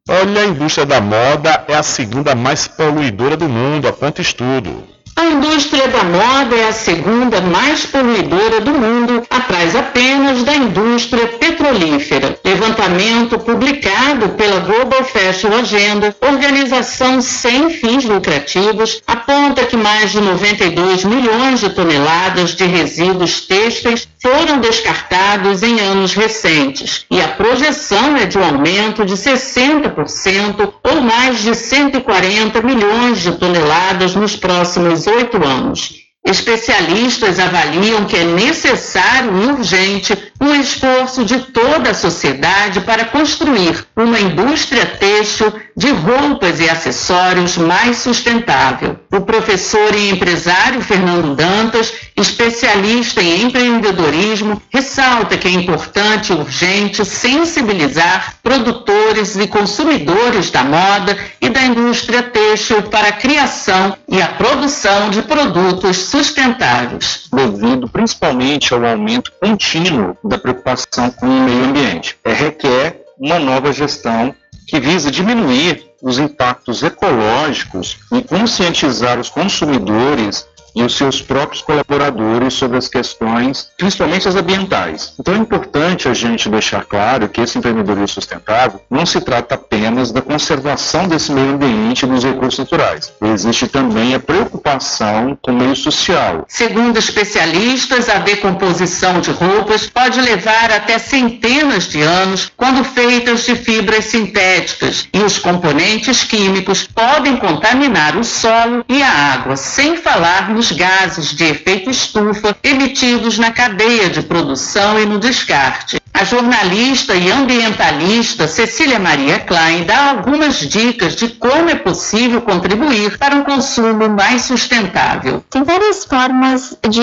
Olha, a indústria da moda é a segunda mais poluidora do mundo, aponta estudo. A indústria da moda é a segunda mais poluidora do mundo, atrás apenas da indústria petrolífera. Levantamento publicado pela Global Fashion Agenda, organização sem fins lucrativos, aponta que mais de 92 milhões de toneladas de resíduos têxteis foram descartados em anos recentes e a projeção é de um aumento de 60% ou mais de 140 milhões de toneladas nos próximos oito anos. Especialistas avaliam que é necessário e urgente um esforço de toda a sociedade para construir uma indústria têxtil de roupas e acessórios mais sustentável. O professor e empresário Fernando Dantas, especialista em empreendedorismo, ressalta que é importante e urgente sensibilizar produtores e consumidores da moda e da indústria têxtil para a criação e a produção de produtos sustentáveis. Devido principalmente ao aumento contínuo da preocupação com o meio ambiente. É, requer uma nova gestão que visa diminuir os impactos ecológicos e conscientizar os consumidores e os seus próprios colaboradores sobre as questões, principalmente as ambientais. Então é importante a gente deixar claro que esse empreendedorismo sustentável não se trata apenas da conservação desse meio ambiente e dos recursos naturais. Existe também a preocupação com o meio social. Segundo especialistas, a decomposição de roupas pode levar até centenas de anos quando feitas de fibras sintéticas e os componentes químicos podem contaminar o solo e a água, sem falar no nos gases de efeito estufa emitidos na cadeia de produção e no descarte. A jornalista e ambientalista Cecília Maria Klein dá algumas dicas de como é possível contribuir para um consumo mais sustentável. Tem várias formas de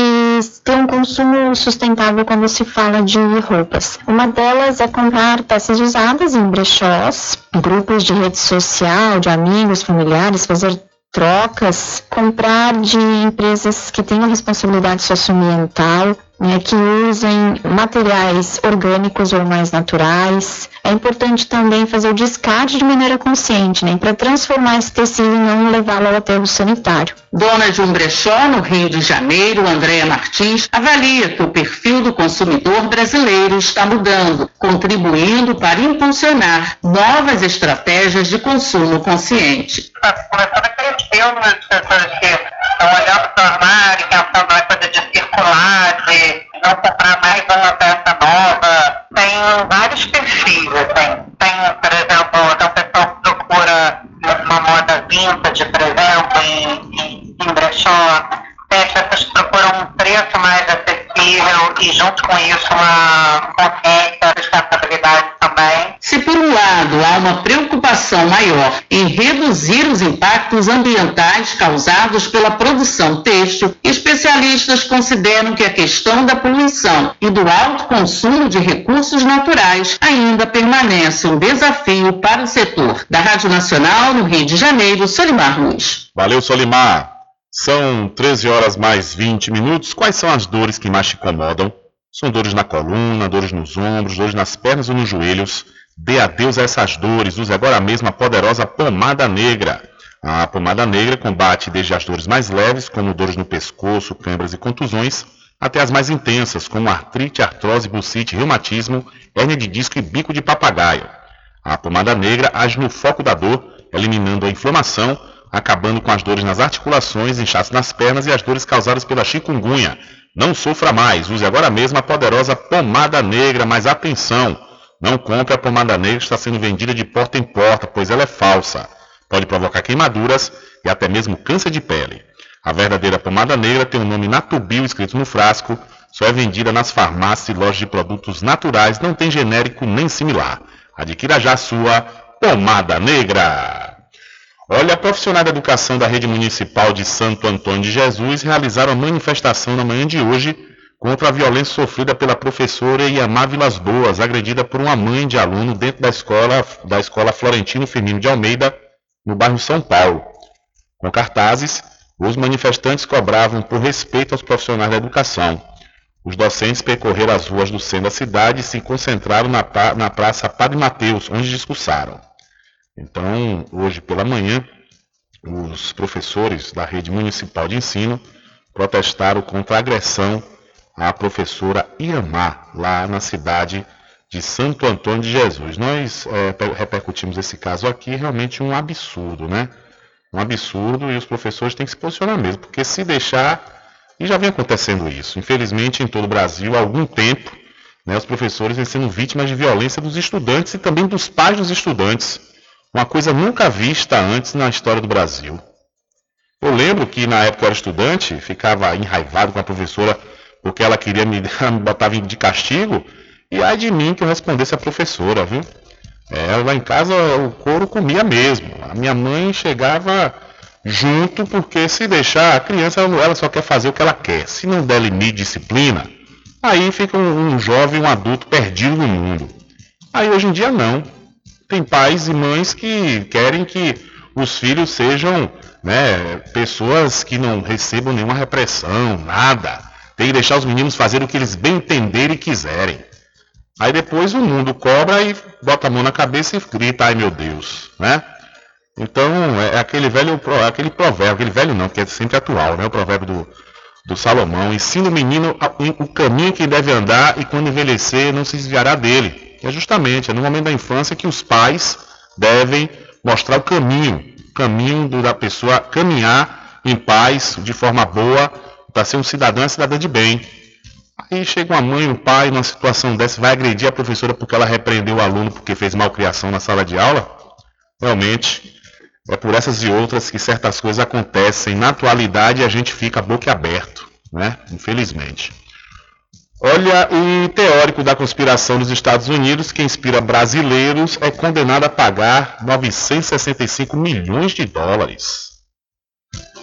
ter um consumo sustentável quando se fala de roupas. Uma delas é comprar peças usadas em brechós, grupos de rede social, de amigos, familiares, fazer trocas, comprar de empresas que tenham responsabilidade socioambiental, né, que usem materiais orgânicos ou mais naturais. É importante também fazer o descarte de maneira consciente, né, para transformar esse tecido e não levá-lo ao aterro sanitário. Dona de um brechó no Rio de Janeiro, Andréa Martins, avalia que o perfil do consumidor brasileiro está mudando, contribuindo para impulsionar novas estratégias de consumo consciente. Está começando a número de pessoas que estão olhando para o armário, pensando na coisa de circular, de não comprar mais uma peça nova. Tem vários perfis, assim. Tem, por exemplo, tem um pessoal que procura uma moda vintage, por exemplo, em, em, em brechó. Tem as pessoas que procuram um preço mais acessível e, junto com isso, uma consciência de sustentabilidade também. Se por um lado há uma preocupação maior em reduzir os impactos ambientais causados pela produção têxtil, especialistas consideram que a questão da poluição e do alto consumo de recursos naturais ainda permanece um desafio para o setor. Da Rádio Nacional, no Rio de Janeiro, Solimar Luz. Valeu, Solimar. São 13 horas mais 20 minutos. Quais são as dores que mais te incomodam? São dores na coluna, dores nos ombros, dores nas pernas ou nos joelhos. Dê adeus a essas dores. Use agora mesmo a poderosa pomada negra. A pomada negra combate desde as dores mais leves, como dores no pescoço, câimbras e contusões, até as mais intensas, como artrite, artrose, bucite, reumatismo, hérnia de disco e bico de papagaio. A pomada negra age no foco da dor, eliminando a inflamação, acabando com as dores nas articulações, inchaço nas pernas e as dores causadas pela chikungunya. Não sofra mais, use agora mesmo a poderosa pomada negra, mas atenção! Não compre a pomada negra que está sendo vendida de porta em porta, pois ela é falsa. Pode provocar queimaduras e até mesmo câncer de pele. A verdadeira pomada negra tem o nome Natubio escrito no frasco, só é vendida nas farmácias e lojas de produtos naturais, não tem genérico nem similar. Adquira já a sua pomada negra. Olha, profissionais da educação da rede municipal de Santo Antônio de Jesus realizaram manifestação na manhã de hoje contra a violência sofrida pela professora Iamá Vilas Boas, agredida por uma mãe de aluno dentro da escola, da escola Florentino Firmino de Almeida, no bairro São Paulo. Com cartazes, os manifestantes cobravam por respeito aos profissionais da educação. Os docentes percorreram as ruas do centro da cidade e se concentraram na, na Praça Padre Mateus, onde discursaram. Então, hoje pela manhã, os professores da rede municipal de ensino protestaram contra a agressão à professora Iamá, lá na cidade de Santo Antônio de Jesus. Nós é, repercutimos esse caso aqui, realmente um absurdo, né? Um absurdo e os professores têm que se posicionar mesmo, porque se deixar. E já vem acontecendo isso. Infelizmente, em todo o Brasil, há algum tempo, né, os professores vêm sendo vítimas de violência dos estudantes e também dos pais dos estudantes. Uma coisa nunca vista antes na história do Brasil. Eu lembro que na época eu era estudante, ficava enraivado com a professora porque ela queria me, me botar de castigo, e ai de mim que eu respondesse a professora, viu? É, lá em casa o couro comia mesmo. A minha mãe chegava junto porque se deixar a criança ela só quer fazer o que ela quer. Se não der limite disciplina, aí fica um, um jovem, um adulto perdido no mundo. Aí hoje em dia não. Tem pais e mães que querem que os filhos sejam né, pessoas que não recebam nenhuma repressão, nada. Tem que deixar os meninos fazer o que eles bem entenderem e quiserem. Aí depois o mundo cobra e bota a mão na cabeça e grita, ai meu Deus, né? Então é aquele velho, aquele provérbio, aquele velho não, que é sempre atual, né? O provérbio do, do Salomão, ensina o menino o caminho que deve andar e quando envelhecer não se desviará dele é justamente é no momento da infância que os pais devem mostrar o caminho, caminho da pessoa caminhar em paz, de forma boa, para ser um cidadão e cidadã de bem. Aí chega uma mãe, um pai, numa situação dessa, vai agredir a professora porque ela repreendeu o aluno porque fez malcriação na sala de aula. Realmente É por essas e outras que certas coisas acontecem na atualidade e a gente fica boca aberto, né? Infelizmente. Olha, o teórico da conspiração dos Estados Unidos, que inspira brasileiros, é condenado a pagar 965 milhões de dólares.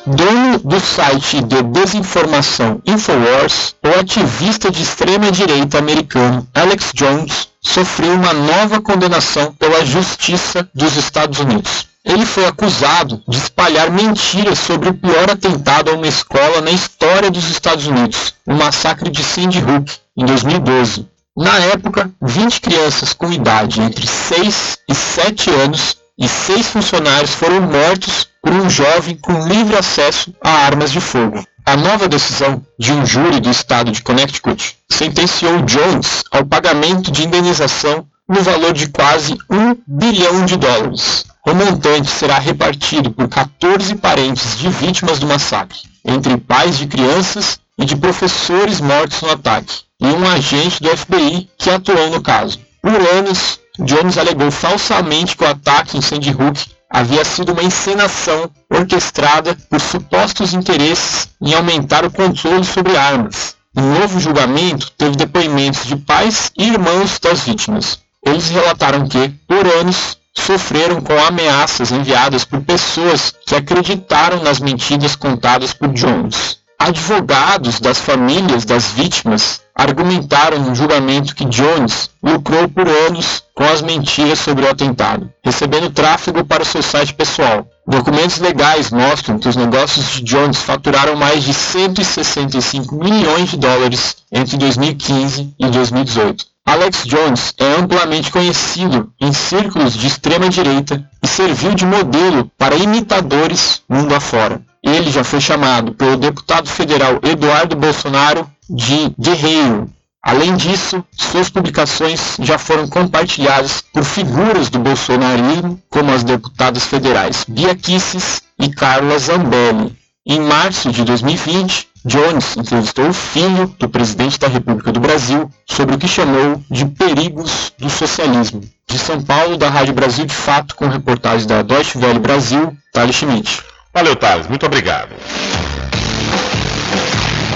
Dono do site de desinformação Infowars, o ativista de extrema-direita americano Alex Jones sofreu uma nova condenação pela Justiça dos Estados Unidos. Ele foi acusado de espalhar mentiras sobre o pior atentado a uma escola na história dos Estados Unidos, o massacre de Sandy Hook, em 2012. Na época, 20 crianças com idade entre 6 e 7 anos e seis funcionários foram mortos por um jovem com livre acesso a armas de fogo. A nova decisão de um júri do estado de Connecticut sentenciou Jones ao pagamento de indenização no valor de quase um bilhão de dólares. O montante será repartido por 14 parentes de vítimas do massacre, entre pais de crianças e de professores mortos no ataque, e um agente do FBI que atuou no caso. Por anos, Jones alegou falsamente que o ataque em Sandy Hook havia sido uma encenação orquestrada por supostos interesses em aumentar o controle sobre armas. Um novo julgamento teve depoimentos de pais e irmãos das vítimas. Eles relataram que, por anos, sofreram com ameaças enviadas por pessoas que acreditaram nas mentiras contadas por Jones. Advogados das famílias das vítimas argumentaram no julgamento que Jones lucrou por anos com as mentiras sobre o atentado, recebendo tráfego para o seu site pessoal. Documentos legais mostram que os negócios de Jones faturaram mais de 165 milhões de dólares entre 2015 e 2018. Alex Jones é amplamente conhecido em círculos de extrema direita e serviu de modelo para imitadores mundo afora. Ele já foi chamado pelo deputado federal Eduardo Bolsonaro de guerreiro. Além disso, suas publicações já foram compartilhadas por figuras do bolsonarismo, como as deputadas federais Bia Kicis e Carla Zambelli. Em março de 2020, Jones entrevistou o filho do presidente da República do Brasil sobre o que chamou de perigos do socialismo. De São Paulo, da Rádio Brasil de Fato, com reportagem da Deutsche Welle Brasil, Thales Schmidt. Valeu, Thales. Muito obrigado.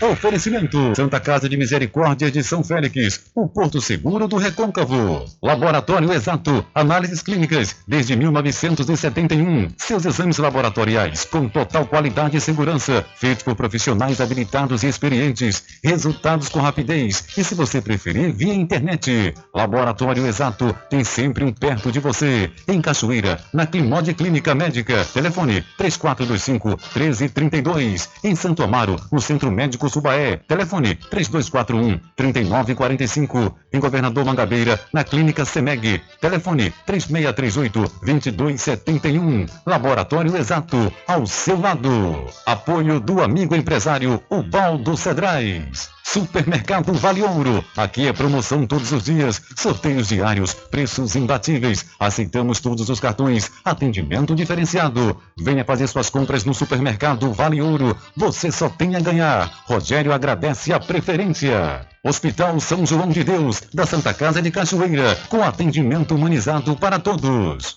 Oferecimento Santa Casa de Misericórdia de São Félix, o Porto Seguro do Recôncavo. Laboratório Exato, análises clínicas desde 1971. Seus exames laboratoriais com total qualidade e segurança, feitos por profissionais habilitados e experientes. Resultados com rapidez e, se você preferir, via internet. Laboratório Exato tem sempre um perto de você. Em Cachoeira, na Climode Clínica Médica. Telefone 3425 1332. Em Santo Amaro, no Centro Médico Subaé. Telefone 3241 3945. Em Governador Mangabeira, na Clínica Semeg. Telefone 3638 2271. Laboratório Exato, ao seu lado. Apoio do amigo empresário Ubaldo Cedrais. Supermercado Vale Ouro. Aqui é promoção todos os dias, sorteios diários, preços imbatíveis. Aceitamos todos os cartões, atendimento diferenciado. Venha fazer suas compras no Supermercado Vale Ouro. Você só tem a ganhar. Rogério agradece a preferência. Hospital São João de Deus, da Santa Casa de Cachoeira, com atendimento humanizado para todos.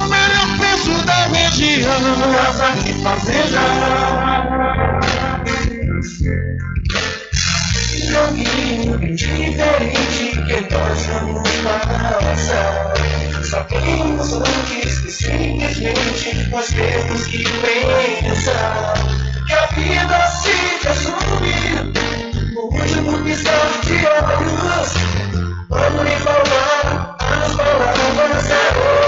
o melhor preço da região. Casa e Fazenda. Caminho diferente que nós vamos passar. Sabemos antes que simplesmente nós temos que pensar que a vida se resume no último piscar de olhos. Quando lhe falar as palavras da opção.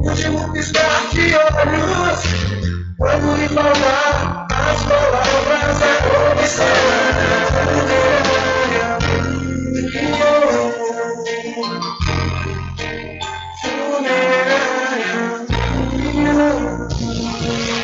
Último piscar de olhos. Quando lhe falar as palavras da opção.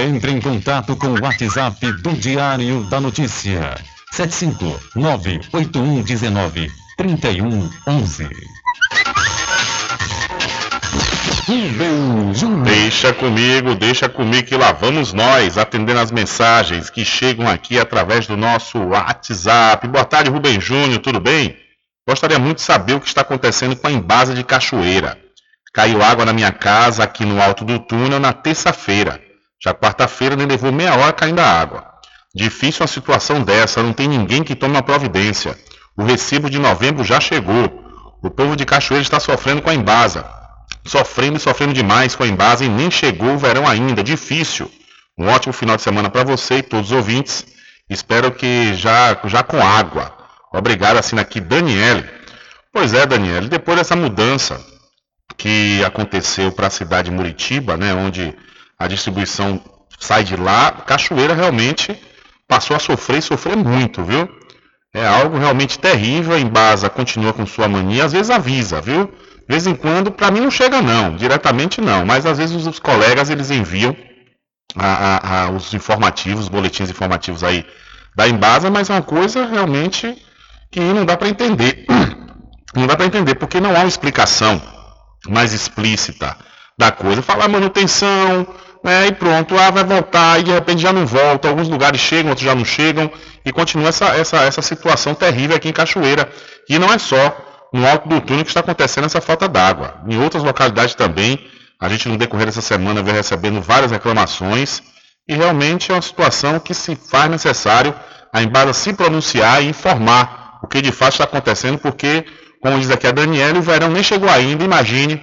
Entre em contato com o WhatsApp do Diário da Notícia. 759-8119-3111. Rubem Júnior. Deixa comigo, deixa comigo que lá vamos nós, atendendo as mensagens que chegam aqui através do nosso WhatsApp. Boa tarde, Rubem Júnior, tudo bem? Gostaria muito de saber o que está acontecendo com a embasa de Cachoeira. Caiu água na minha casa aqui no alto do túnel na terça-feira. Já quarta-feira nem levou meia hora caindo a água. Difícil uma situação dessa, não tem ninguém que tome uma providência. O recibo de novembro já chegou. O povo de Cachoeira está sofrendo com a embasa. Sofrendo e sofrendo demais com a embasa e nem chegou o verão ainda. Difícil. Um ótimo final de semana para você e todos os ouvintes. Espero que já, já com água. Obrigado, assina aqui Daniele. Pois é, Daniele, depois dessa mudança que aconteceu para a cidade de Muritiba, né, onde a distribuição sai de lá, Cachoeira realmente passou a sofrer e sofrer muito, viu? É algo realmente terrível, a Embasa continua com sua mania, às vezes avisa, viu? De vez em quando, para mim não chega não, diretamente não, mas às vezes os colegas eles enviam a, a, a, os informativos, os boletins informativos aí da Embasa, mas é uma coisa realmente que não dá para entender. Não dá para entender, porque não há uma explicação mais explícita da coisa. Falar manutenção, né, e pronto, ah, vai voltar, e de repente já não volta, alguns lugares chegam, outros já não chegam, e continua essa, essa, essa situação terrível aqui em Cachoeira. E não é só no alto do túnel que está acontecendo essa falta d'água. Em outras localidades também, a gente no decorrer dessa semana vem recebendo várias reclamações, e realmente é uma situação que se faz necessário a Embasa se pronunciar e informar o que de fato está acontecendo, porque, como diz aqui a Daniela, o verão nem chegou ainda, imagine.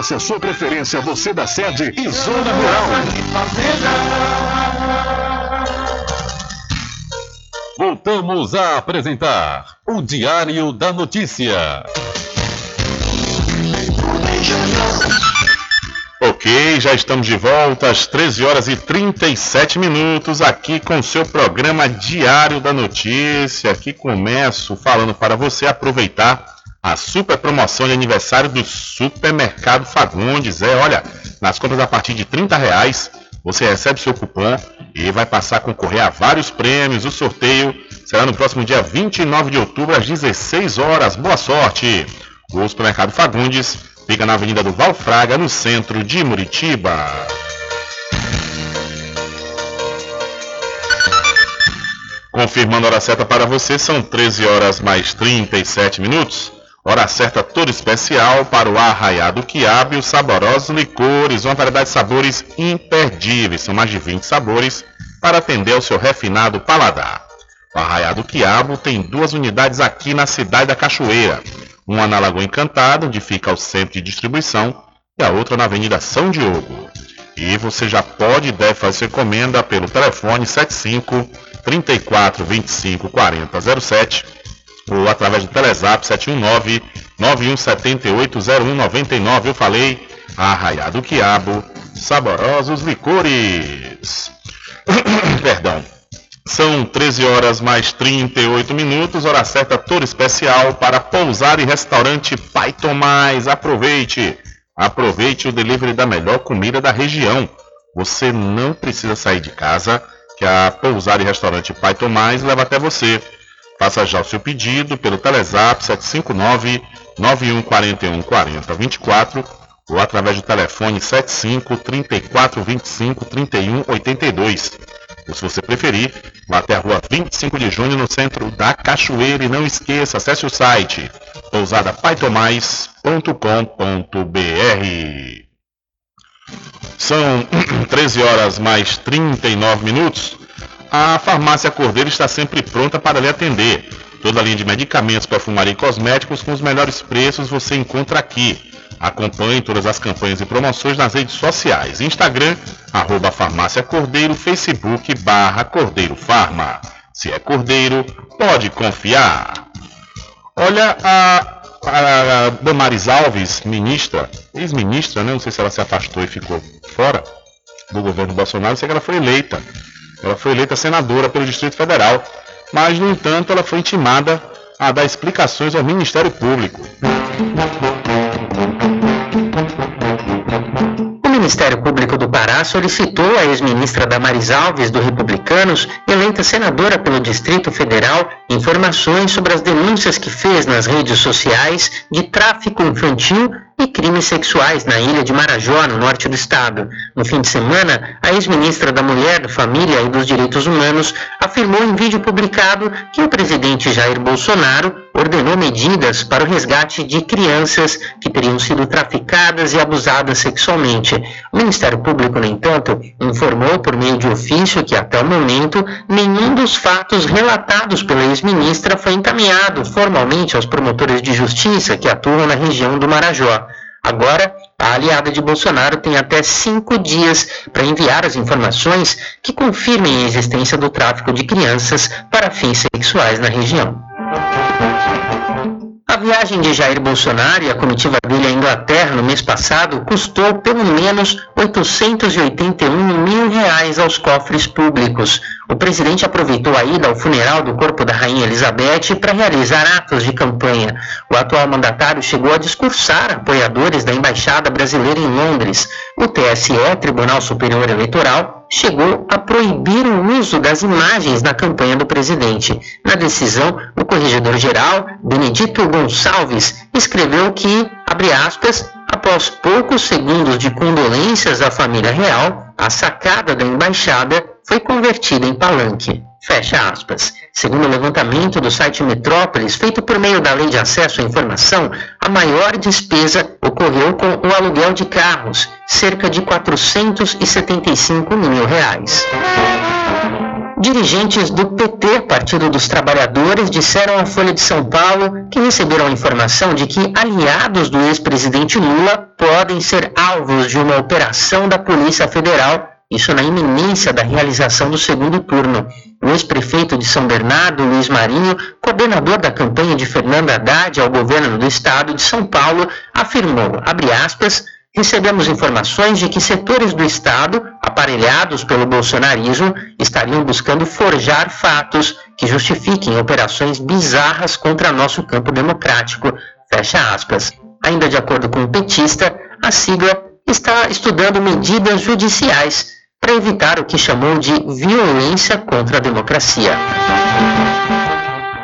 a sua preferência, você da sede e zona rural. Voltamos a apresentar o Diário da Notícia. Ok, já estamos de volta às 13 horas e 37 minutos aqui com o seu programa Diário da Notícia. Aqui começo falando para você aproveitar a super promoção de aniversário do Supermercado Fagundes. É, olha, nas compras a partir de 30 reais você recebe seu cupom e vai passar a concorrer a vários prêmios. O sorteio será no próximo dia 29 de outubro às 16 horas. Boa sorte! O Supermercado Fagundes fica na Avenida do Valfraga, no centro de Muritiba. Confirmando a hora certa para você, são 13 horas mais 37 minutos. Hora certa toda especial para o Arraiado Quiabo e os saborosos licores, uma variedade de sabores imperdíveis. São mais de 20 sabores para atender ao seu refinado paladar. O Arraiado Quiabo tem duas unidades aqui na cidade da Cachoeira. Uma na Lagoa Encantada, onde fica o centro de distribuição, e a outra na Avenida São Diogo. E você já pode e deve fazer encomenda pelo telefone 75 34 25 40 07 ou através do Telezap 719 9178 0199. Eu falei Arraiado do Quiabo, saborosos licores. Perdão. São 13 horas mais 38 minutos, hora certa toda especial para pousar e restaurante Pai Tomás. Aproveite! Aproveite o delivery da melhor comida da região. Você não precisa sair de casa, que a pousar e restaurante Pai Tomás leva até você. Faça já o seu pedido pelo Telezap 759 9141 4024 ou através do telefone 75 34 25 31 82. Ou se você preferir, vá até a rua 25 de junho no centro da Cachoeira e não esqueça, acesse o site pousadapaitomais.com.br. São 13 horas mais 39 minutos. A farmácia Cordeiro está sempre pronta para lhe atender. Toda a linha de medicamentos, perfumaria e cosméticos com os melhores preços você encontra aqui. Acompanhe todas as campanhas e promoções nas redes sociais. Instagram, arroba farmácia Cordeiro, Facebook, barra Cordeiro Farma. Se é Cordeiro, pode confiar. Olha, a, a Damares Alves, ministra, ex-ministra, né? não sei se ela se afastou e ficou fora do governo Bolsonaro, sei que ela foi eleita. Ela foi eleita senadora pelo Distrito Federal, mas, no entanto, ela foi intimada a dar explicações ao Ministério Público. Ministério Público do Pará solicitou à ex-ministra Damares Alves, do Republicanos, eleita senadora pelo Distrito Federal, informações sobre as denúncias que fez nas redes sociais de tráfico infantil e crimes sexuais na ilha de Marajó, no norte do estado. No fim de semana, a ex-ministra da Mulher, da Família e dos Direitos Humanos afirmou em vídeo publicado que o presidente Jair Bolsonaro ordenou medidas para o resgate de crianças que teriam sido traficadas e abusadas sexualmente. O Ministério Público, no entanto, informou por meio de ofício que até o momento nenhum dos fatos relatados pela ex-ministra foi encaminhado formalmente aos promotores de justiça que atuam na região do Marajó. Agora, a aliada de Bolsonaro tem até cinco dias para enviar as informações que confirmem a existência do tráfico de crianças para fins sexuais na região. A viagem de Jair Bolsonaro e a comitiva dele à Inglaterra no mês passado custou pelo menos 881 mil reais aos cofres públicos. O presidente aproveitou a ida ao funeral do corpo da Rainha Elizabeth para realizar atos de campanha. O atual mandatário chegou a discursar apoiadores da Embaixada Brasileira em Londres. O TSE, Tribunal Superior Eleitoral, chegou a proibir o uso das imagens na campanha do presidente. Na decisão, o corregedor-geral, Benedito Gonçalves, escreveu que, abre aspas, após poucos segundos de condolências à família real, a sacada da embaixada foi convertida em palanque. Fecha aspas. Segundo o levantamento do site Metrópolis, feito por meio da Lei de Acesso à Informação, a maior despesa ocorreu com o aluguel de carros, cerca de 475 mil reais. Dirigentes do PT, Partido dos Trabalhadores, disseram à Folha de São Paulo que receberam a informação de que aliados do ex-presidente Lula podem ser alvos de uma operação da Polícia Federal, isso na iminência da realização do segundo turno. O ex-prefeito de São Bernardo, Luiz Marinho, coordenador da campanha de Fernando Haddad ao governo do estado de São Paulo, afirmou, abre aspas, recebemos informações de que setores do Estado, aparelhados pelo bolsonarismo, estariam buscando forjar fatos que justifiquem operações bizarras contra nosso campo democrático. Fecha aspas. Ainda de acordo com o petista, a sigla está estudando medidas judiciais para evitar o que chamou de violência contra a democracia.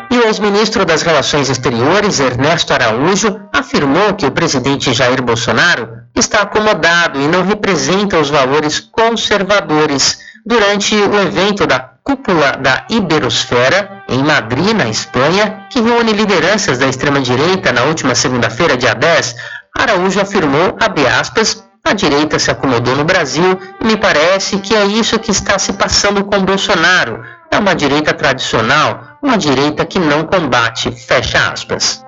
E o ex-ministro das Relações Exteriores, Ernesto Araújo, afirmou que o presidente Jair Bolsonaro está acomodado e não representa os valores conservadores durante o evento da Cúpula da Iberosfera, em Madrid, na Espanha, que reúne lideranças da extrema-direita na última segunda-feira, dia 10, Araújo afirmou, abre aspas, a direita se acomodou no Brasil e me parece que é isso que está se passando com Bolsonaro. É uma direita tradicional, uma direita que não combate, fecha aspas.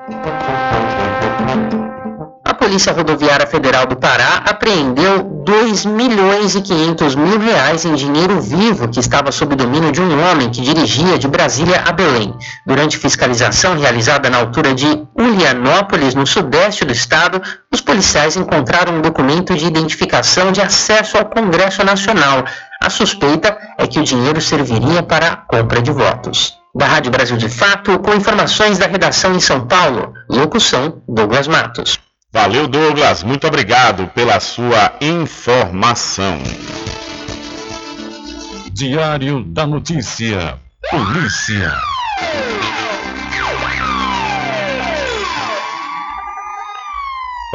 Polícia Rodoviária Federal do Pará apreendeu 2 milhões e 500 mil reais em dinheiro vivo que estava sob domínio de um homem que dirigia de Brasília a Belém. Durante fiscalização realizada na altura de Ulianópolis, no sudeste do estado, os policiais encontraram um documento de identificação de acesso ao Congresso Nacional. A suspeita é que o dinheiro serviria para a compra de votos. Da Rádio Brasil de Fato, com informações da redação em São Paulo. Locução: Douglas Matos. Valeu, Douglas. Muito obrigado pela sua informação. Diário da Notícia. Polícia.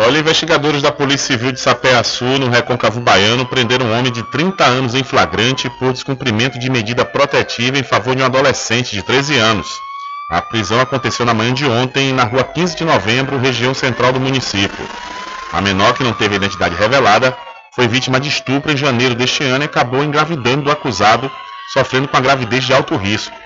Olha, investigadores da Polícia Civil de Sapé-Açu, no Recôncavo Baiano, prenderam um homem de 30 anos em flagrante por descumprimento de medida protetiva em favor de um adolescente de 13 anos. A prisão aconteceu na manhã de ontem, na rua 15 de novembro, região central do município. A menor, que não teve identidade revelada, foi vítima de estupro em janeiro deste ano e acabou engravidando do acusado, sofrendo com a gravidez de alto risco.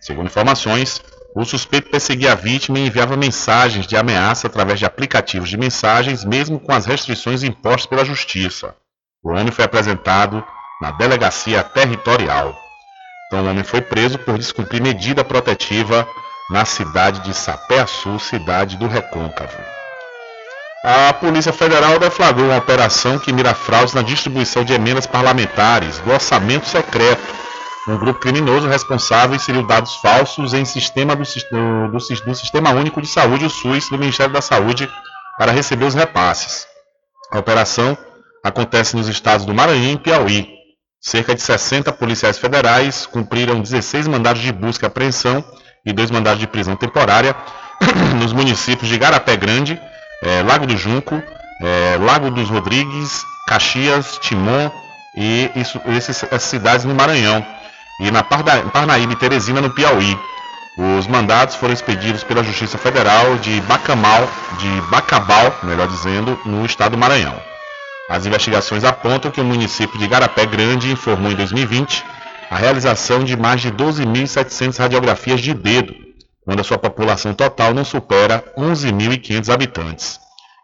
Segundo informações, o suspeito perseguia a vítima e enviava mensagens de ameaça através de aplicativos de mensagens, mesmo com as restrições impostas pela Justiça. O homem foi apresentado na delegacia territorial. Então, o homem foi preso por descumprir medida protetiva na cidade de Sapé-Açu, cidade do Recôncavo. A Polícia Federal deflagrou uma operação que mira fraudes na distribuição de emendas parlamentares do orçamento secreto. Um grupo criminoso responsável inseriu dados falsos em sistema do, do, do Sistema Único de Saúde, o SUS, do Ministério da Saúde, para receber os repasses. A operação acontece nos estados do Maranhão e Piauí. Cerca de 60 policiais federais cumpriram 16 mandados de busca e apreensão e dois mandados de prisão temporária nos municípios de Garapé Grande, é, Lago do Junco, é, Lago dos Rodrigues, Caxias, Timon e isso, esses, essas cidades no Maranhão e na Parnaíba e Teresina no Piauí. Os mandados foram expedidos pela Justiça Federal de Bacamal, de Bacabal, melhor dizendo, no estado do Maranhão. As investigações apontam que o município de Garapé Grande informou em 2020 a realização de mais de 12.700 radiografias de dedo, quando a sua população total não supera 11.500 habitantes.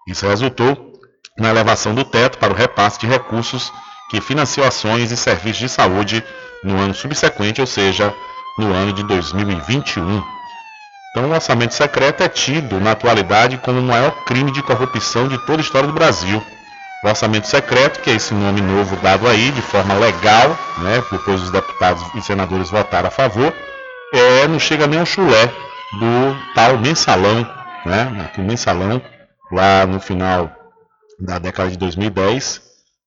Isso resultou na elevação do teto para o repasse de recursos que financiou ações e serviços de saúde no ano subsequente, ou seja, no ano de 2021. Então, o orçamento secreto é tido, na atualidade, como o maior crime de corrupção de toda a história do Brasil. O orçamento secreto, que é esse nome novo dado aí, de forma legal, né, depois os deputados e senadores votaram a favor, é, não chega nem ao chulé do tal mensalão, né, o mensalão, lá no final da década de 2010,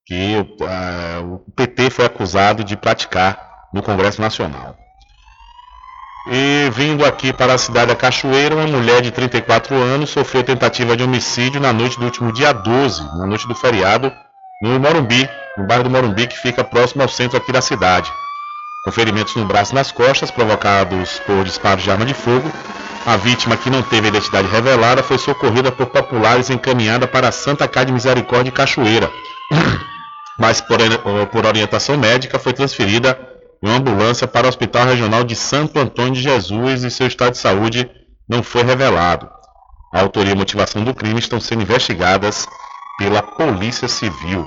que uh, o PT foi acusado de praticar no Congresso Nacional. E vindo aqui para a cidade da Cachoeira, uma mulher de 34 anos sofreu tentativa de homicídio na noite do último dia 12, na noite do feriado, no Morumbi, no bairro do Morumbi, que fica próximo ao centro aqui da cidade. Com ferimentos no braço e nas costas, provocados por disparos de arma de fogo, a vítima, que não teve identidade revelada, foi socorrida por populares e encaminhada para a Santa Casa de Misericórdia Cachoeira, mas por, por orientação médica foi transferida uma ambulância para o Hospital Regional de Santo Antônio de Jesus e seu estado de saúde não foi revelado. A autoria e motivação do crime estão sendo investigadas pela Polícia Civil.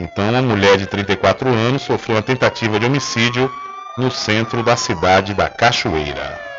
Então, uma mulher de 34 anos sofreu uma tentativa de homicídio no centro da cidade da Cachoeira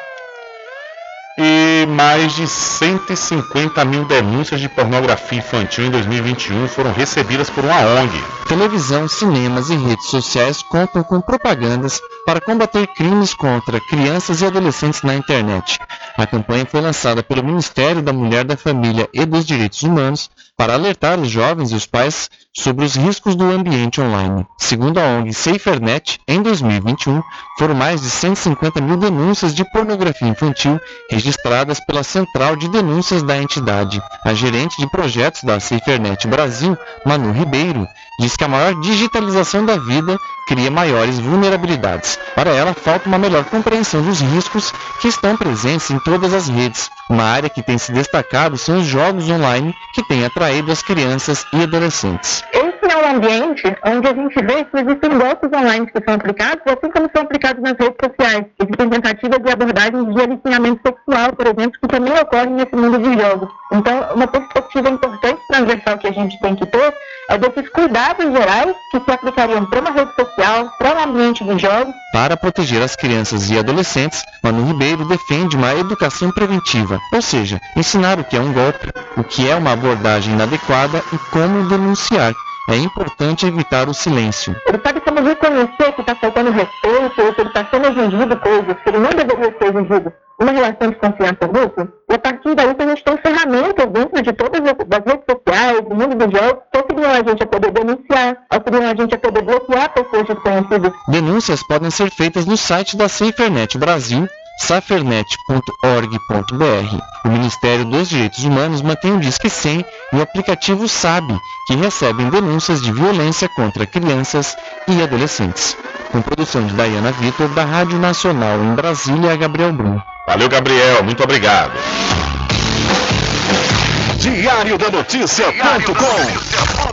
e mais de 150 mil denúncias de pornografia infantil em 2021 foram recebidas por uma ONG. Televisão, cinemas e redes sociais contam com propagandas para combater crimes contra crianças e adolescentes na internet. A campanha foi lançada pelo Ministério da Mulher, da Família e dos Direitos Humanos para alertar os jovens e os pais sobre os riscos do ambiente online. Segundo a ONG SaferNet, em 2021 foram mais de 150 mil denúncias de pornografia infantil registradas pela Central de Denúncias da entidade. A gerente de projetos da SaferNet Brasil, Manu Ribeiro, diz que a maior digitalização da vida cria maiores vulnerabilidades. Para ela, falta uma melhor compreensão dos riscos que estão presentes em todas as redes. Uma área que tem se destacado são os jogos online que têm atraído as crianças e adolescentes. Um ambiente onde a gente vê que existem golpes online que são aplicados, assim como são aplicados nas redes sociais. Existem tentativas de abordagem de aliciamento sexual, por exemplo, que também ocorrem nesse mundo de jogos. Então, uma perspectiva importante transversal que a gente tem que ter é desses cuidados gerais que se aplicariam para uma rede social, para o ambiente de jogos. Para proteger as crianças e adolescentes, Manu Ribeiro defende uma educação preventiva, ou seja, ensinar o que é um golpe, o que é uma abordagem inadequada e como denunciar. É importante evitar o silêncio. Ele sabe como reconhecer que está faltando respeito ou que ele está sendo exigido coisas que ele não deveria ser exigido uma relação de confiança mútua, e a partir daí a gente tem ferramentas dentro de todas as redes sociais, do mundo dos jogos, que auxiliam a gente a poder denunciar, auxiliam a gente a poder bloquear pessoas desconhecidas. Denúncias podem ser feitas no site da SaferNet Brasil safernet.org.br. O Ministério dos Direitos Humanos mantém o Disque 100 e o aplicativo SABE, que recebem denúncias de violência contra crianças e adolescentes. Com produção de Dayana Vitor, da Rádio Nacional em Brasília, Gabriel Brum. Valeu, Gabriel. Muito obrigado. Diário da Notícia.com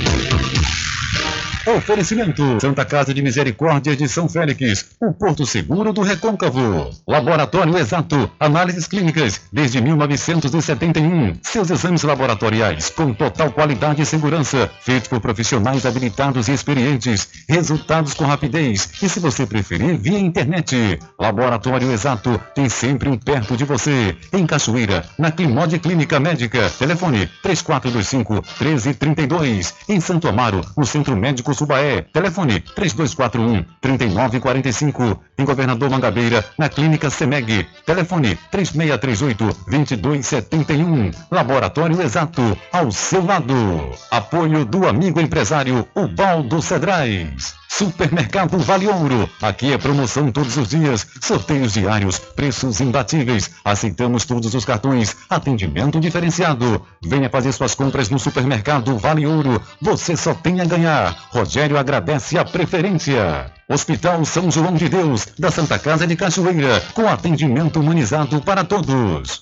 Oferecimento Santa Casa de Misericórdia de São Félix, o Porto Seguro do Recôncavo. Laboratório Exato, análises clínicas desde 1971. Seus exames laboratoriais com total qualidade e segurança, feitos por profissionais habilitados e experientes. Resultados com rapidez e, se você preferir, via internet. Laboratório Exato tem sempre um perto de você. Em Cachoeira, na Climode Clínica Médica. Telefone 3425 1332. Em Santo Amaro, no Centro Médico Subaé. Telefone 3241 3945. Em Governador Mangabeira, na Clínica Semeg. Telefone 3638 2271. Laboratório Exato, ao seu lado. Apoio do amigo empresário Ubaldo Cedrais. Supermercado Vale Ouro. Aqui é promoção todos os dias, sorteios diários, preços imbatíveis. Aceitamos todos os cartões, atendimento diferenciado. Venha fazer suas compras no Supermercado Vale Ouro. Você só tem a ganhar. Rogério agradece a preferência. Hospital São João de Deus, da Santa Casa de Cachoeira, com atendimento humanizado para todos.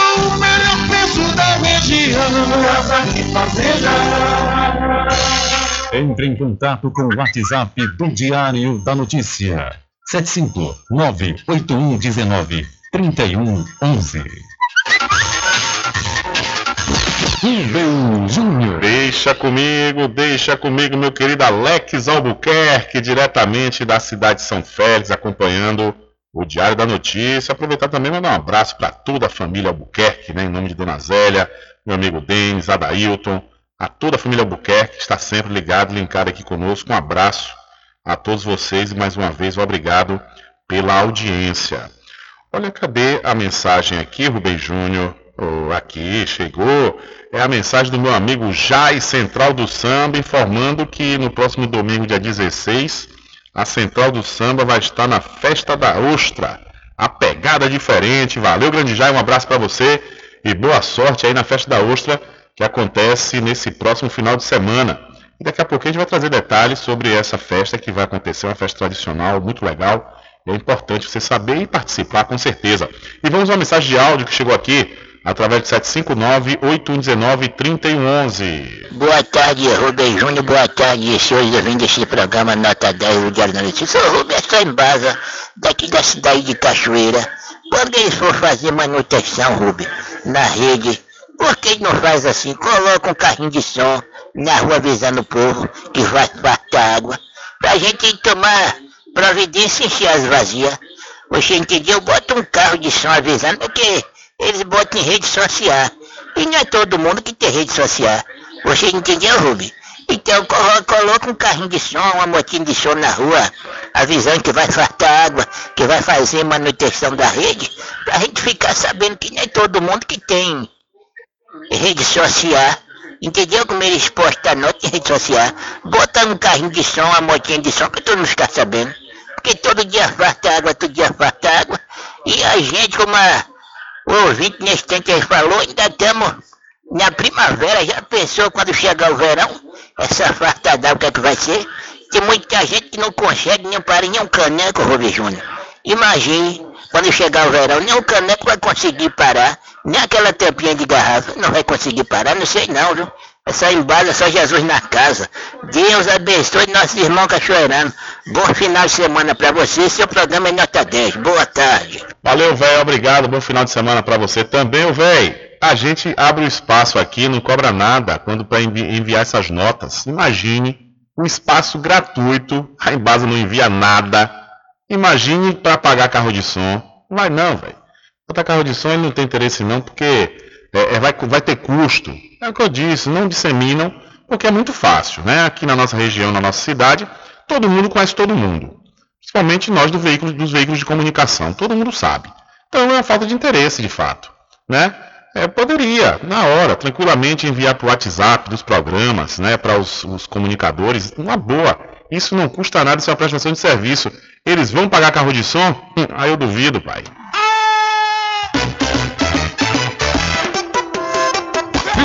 o melhor preço da região. Casa e Fazenda. Entre em contato com o WhatsApp do Diário da Notícia. 759-8119-3111. Rubem Júnior. Deixa comigo, deixa comigo, meu querido Alex Albuquerque, diretamente da cidade de São Félix, acompanhando o Diário da Notícia. Aproveitar também mandar um abraço para toda a família Albuquerque, né, em nome de Dona Zélia, meu amigo Denis, Adailton, a toda a família Albuquerque que está sempre ligado, linkado aqui conosco. Um abraço a todos vocês e mais uma vez obrigado pela audiência. Olha, cadê a mensagem aqui, Rubem Júnior? Oh, aqui, chegou. É a mensagem do meu amigo Jai Central do Samba, informando que no próximo domingo, dia 16, a Central do Samba vai estar na Festa da Ostra. A pegada diferente. Valeu, grande Jai, um abraço para você e boa sorte aí na Festa da Ostra, que acontece nesse próximo final de semana. E daqui a pouco a gente vai trazer detalhes sobre essa festa que vai acontecer, uma festa tradicional, muito legal. É importante você saber e participar com certeza. E vamos a uma mensagem de áudio que chegou aqui através de 759-8119-3111. Boa tarde, Rubem Júnior. Boa tarde, senhores ouvintes desse programa Nota 10 do Diário da Notícia. Sou Rubem Embasa, daqui da cidade de Cachoeira. Quando eles for fazer manutenção, Rubem, na rede, por que não faz assim? Coloca um carrinho de som na rua avisando o povo que vai faltar água, pra gente tomar providência e encher as vazias. Você entendeu? Bota um carro de som avisando, porque eles botam em rede social. E não é todo mundo que tem rede social. Você entendeu, Rubi? Então colo- coloca um carrinho de som, uma motinha de som na rua, avisando que vai faltar água, que vai fazer manutenção da rede, pra gente ficar sabendo que não é todo mundo que tem rede social. Entendeu como eles postam a nota em rede social? Bota um carrinho de som, uma motinha de som, pra todo mundo ficar sabendo. Porque todo dia falta água, todo dia falta água. E a gente, como a, o ouvinte nesse tempo aí falou, ainda estamos na primavera. Já pensou quando chegar o verão? Essa falta d'água, o que, é que vai ser? Tem muita gente que não consegue nem parar nem um caneco, Rubem Júnior. Imagine, quando chegar o verão, nem o caneco vai conseguir parar, nem aquela tampinha de garrafa não vai conseguir parar, não sei não, viu? É só embala, só Jesus na casa. Deus abençoe nossos irmãos cachoeiranos. Bom final de semana pra você, seu programa é nota 10. Boa tarde. Valeu, velho. Obrigado. Bom final de semana pra você também, velho. A gente abre o espaço aqui, não cobra nada quando para enviar essas notas. Imagine um espaço gratuito, a Embasa não envia nada. Imagine para pagar carro de som. Vai não, velho. Botar carro de som ele não tem interesse não, porque é, é, vai, vai ter custo. É o que eu disse, não disseminam, porque é muito fácil, né? Aqui na nossa região, na nossa cidade, todo mundo conhece todo mundo. Principalmente nós do veículo, dos veículos de comunicação, todo mundo sabe. Então é uma falta de interesse, de fato, né? É, poderia, na hora, tranquilamente enviar para o WhatsApp dos programas, né, para os, os comunicadores, uma boa. Isso não custa nada, isso é uma prestação de serviço. Eles vão pagar carro de som? Hum, aí eu duvido, pai.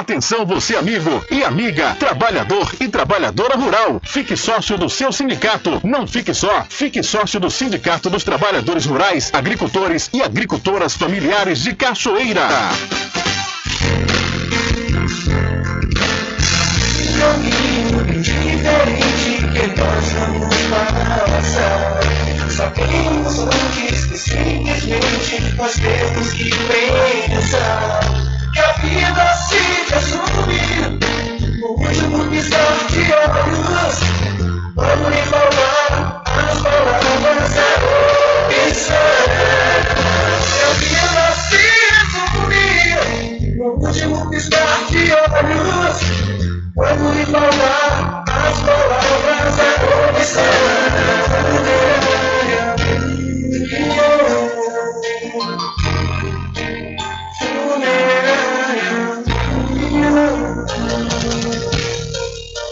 Atenção você amigo e amiga, trabalhador e trabalhadora rural. Fique sócio do seu sindicato. Não fique só, fique sócio do Sindicato dos Trabalhadores Rurais, Agricultores e Agricultoras Familiares de Cachoeira. Sabemos antes que simplesmente nós temos que pensar que a vida se resume no último piscar de olhos. Quando lhe falar as palavras é opção. Que a vida se resume no último piscar de olhos. Quando lhe falar as palavras é opção.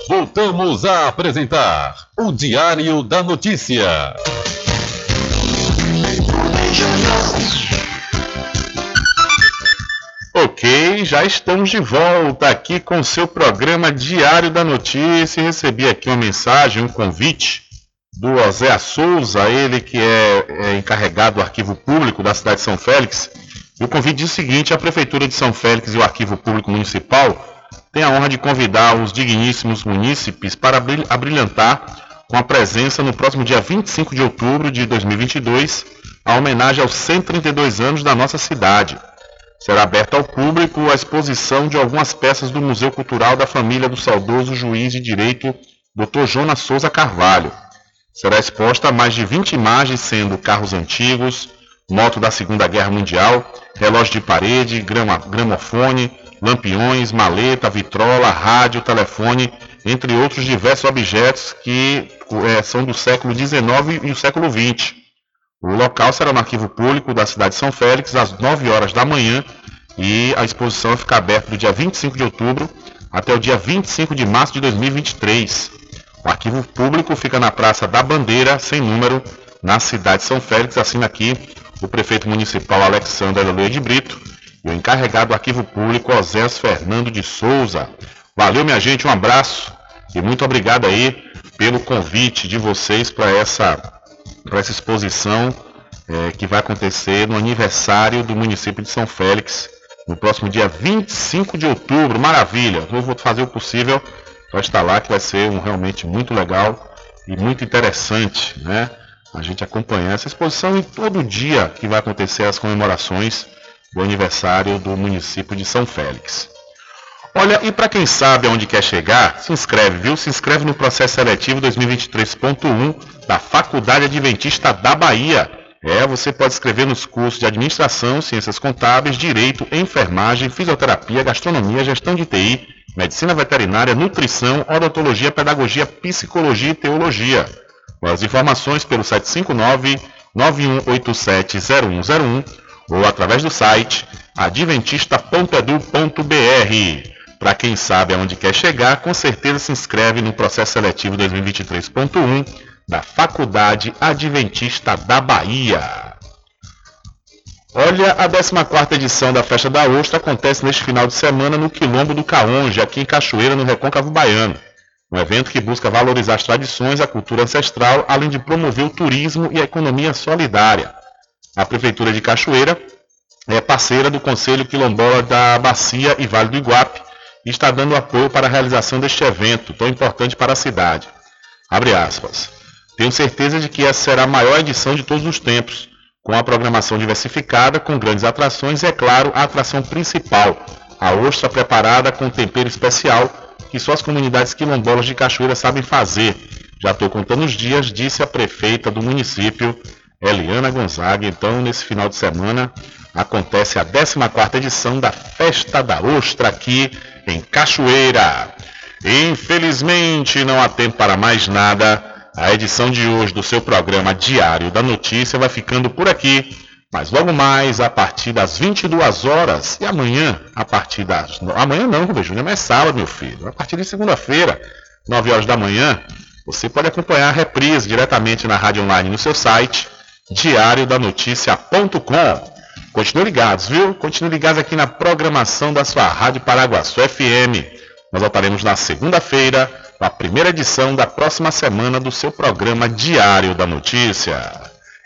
Voltamos a apresentar o Diário da Notícia. Ok, já estamos de volta aqui com seu programa Diário da Notícia. Recebi aqui uma mensagem, um convite do José Souza, ele que é, é encarregado do arquivo público da cidade de São Félix. E o convite diz o seguinte: a Prefeitura de São Félix e o Arquivo Público Municipal têm a honra de convidar os digníssimos munícipes para abril- abrilhantar com a presença no próximo dia 25 de outubro de 2022 a homenagem aos 132 anos da nossa cidade. Será aberta ao público a exposição de algumas peças do Museu Cultural da família do saudoso juiz de direito Dr. Jonas Souza Carvalho. Será exposta mais de 20 imagens, sendo carros antigos, moto da Segunda Guerra Mundial, relógio de parede, grama- gramofone, lampiões, maleta, vitrola, rádio, telefone, entre outros diversos objetos que eh, são do século XIX e do século XX. O local será no arquivo público da cidade de São Félix, às 9 horas da manhã, e a exposição fica aberta do dia 25 de outubro até o dia 25 de março de 2023. O arquivo público fica na Praça da Bandeira, sem número, na cidade de São Félix. Assina aqui o prefeito municipal Alexandre Aleluia de Brito encarregado do arquivo público Osés Fernando de Souza. Valeu, minha gente, um abraço e muito obrigado aí pelo convite de vocês para essa, essa exposição é, que vai acontecer no aniversário do município de São Félix, no próximo dia 25 de outubro. Maravilha! Eu vou fazer o possível para estar lá, que vai ser um realmente muito legal e muito interessante, né? A gente acompanhar essa exposição e todo dia que vai acontecer as comemorações do aniversário do município de São Félix. Olha, e para quem sabe aonde quer chegar, se inscreve, viu? Se inscreve no processo seletivo 2023.1 da Faculdade Adventista da Bahia. É, você pode escrever nos cursos de Administração, Ciências Contábeis, Direito, Enfermagem, Fisioterapia, Gastronomia, Gestão de TI, Medicina Veterinária, Nutrição, Odontologia, Pedagogia, Psicologia e Teologia. As informações pelo 759-9187-0101 ou através do site adventista.edu.br. Para quem sabe aonde quer chegar, com certeza se inscreve no processo seletivo 2023.1 da Faculdade Adventista da Bahia. Olha, a 14ª edição da Festa da Ostra acontece neste final de semana no Quilombo do Caonde, aqui em Cachoeira, no Recôncavo Baiano. Um evento que busca valorizar as tradições, a cultura ancestral, além de promover o turismo e a economia solidária. A Prefeitura de Cachoeira é parceira do Conselho Quilombola da Bacia e Vale do Iguape, e está dando apoio para a realização deste evento tão importante para a cidade. Abre aspas. Tenho certeza de que essa será a maior edição de todos os tempos, com a programação diversificada, com grandes atrações e, é claro, a atração principal, a ostra preparada com tempero especial que só as comunidades quilombolas de Cachoeira sabem fazer. Já estou contando os dias, disse a prefeita do município, Eliana Gonzaga. Então, nesse final de semana, acontece a 14ª edição da Festa da Ostra aqui em Cachoeira. Infelizmente, não há tempo para mais nada. A edição de hoje do seu programa Diário da Notícia vai ficando por aqui. Mas logo mais, a partir das 22 horas, e amanhã, a partir das. Amanhã não, Rubem Júnior, mas é sábado, meu filho. A partir de segunda-feira, 9 horas da manhã, você pode acompanhar a reprise diretamente na rádio online no seu site, diariodanoticia.com. Continue ligados, viu? Continue ligados aqui na programação da sua Rádio Paraguaçu FM. Nós voltaremos na segunda-feira, a primeira edição da próxima semana do seu programa Diário da Notícia.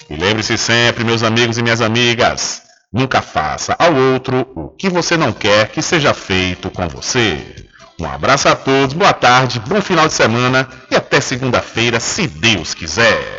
E lembre-se sempre, meus amigos e minhas amigas, nunca faça ao outro o que você não quer que seja feito com você. Um abraço a todos, boa tarde, bom final de semana e até segunda-feira, se Deus quiser.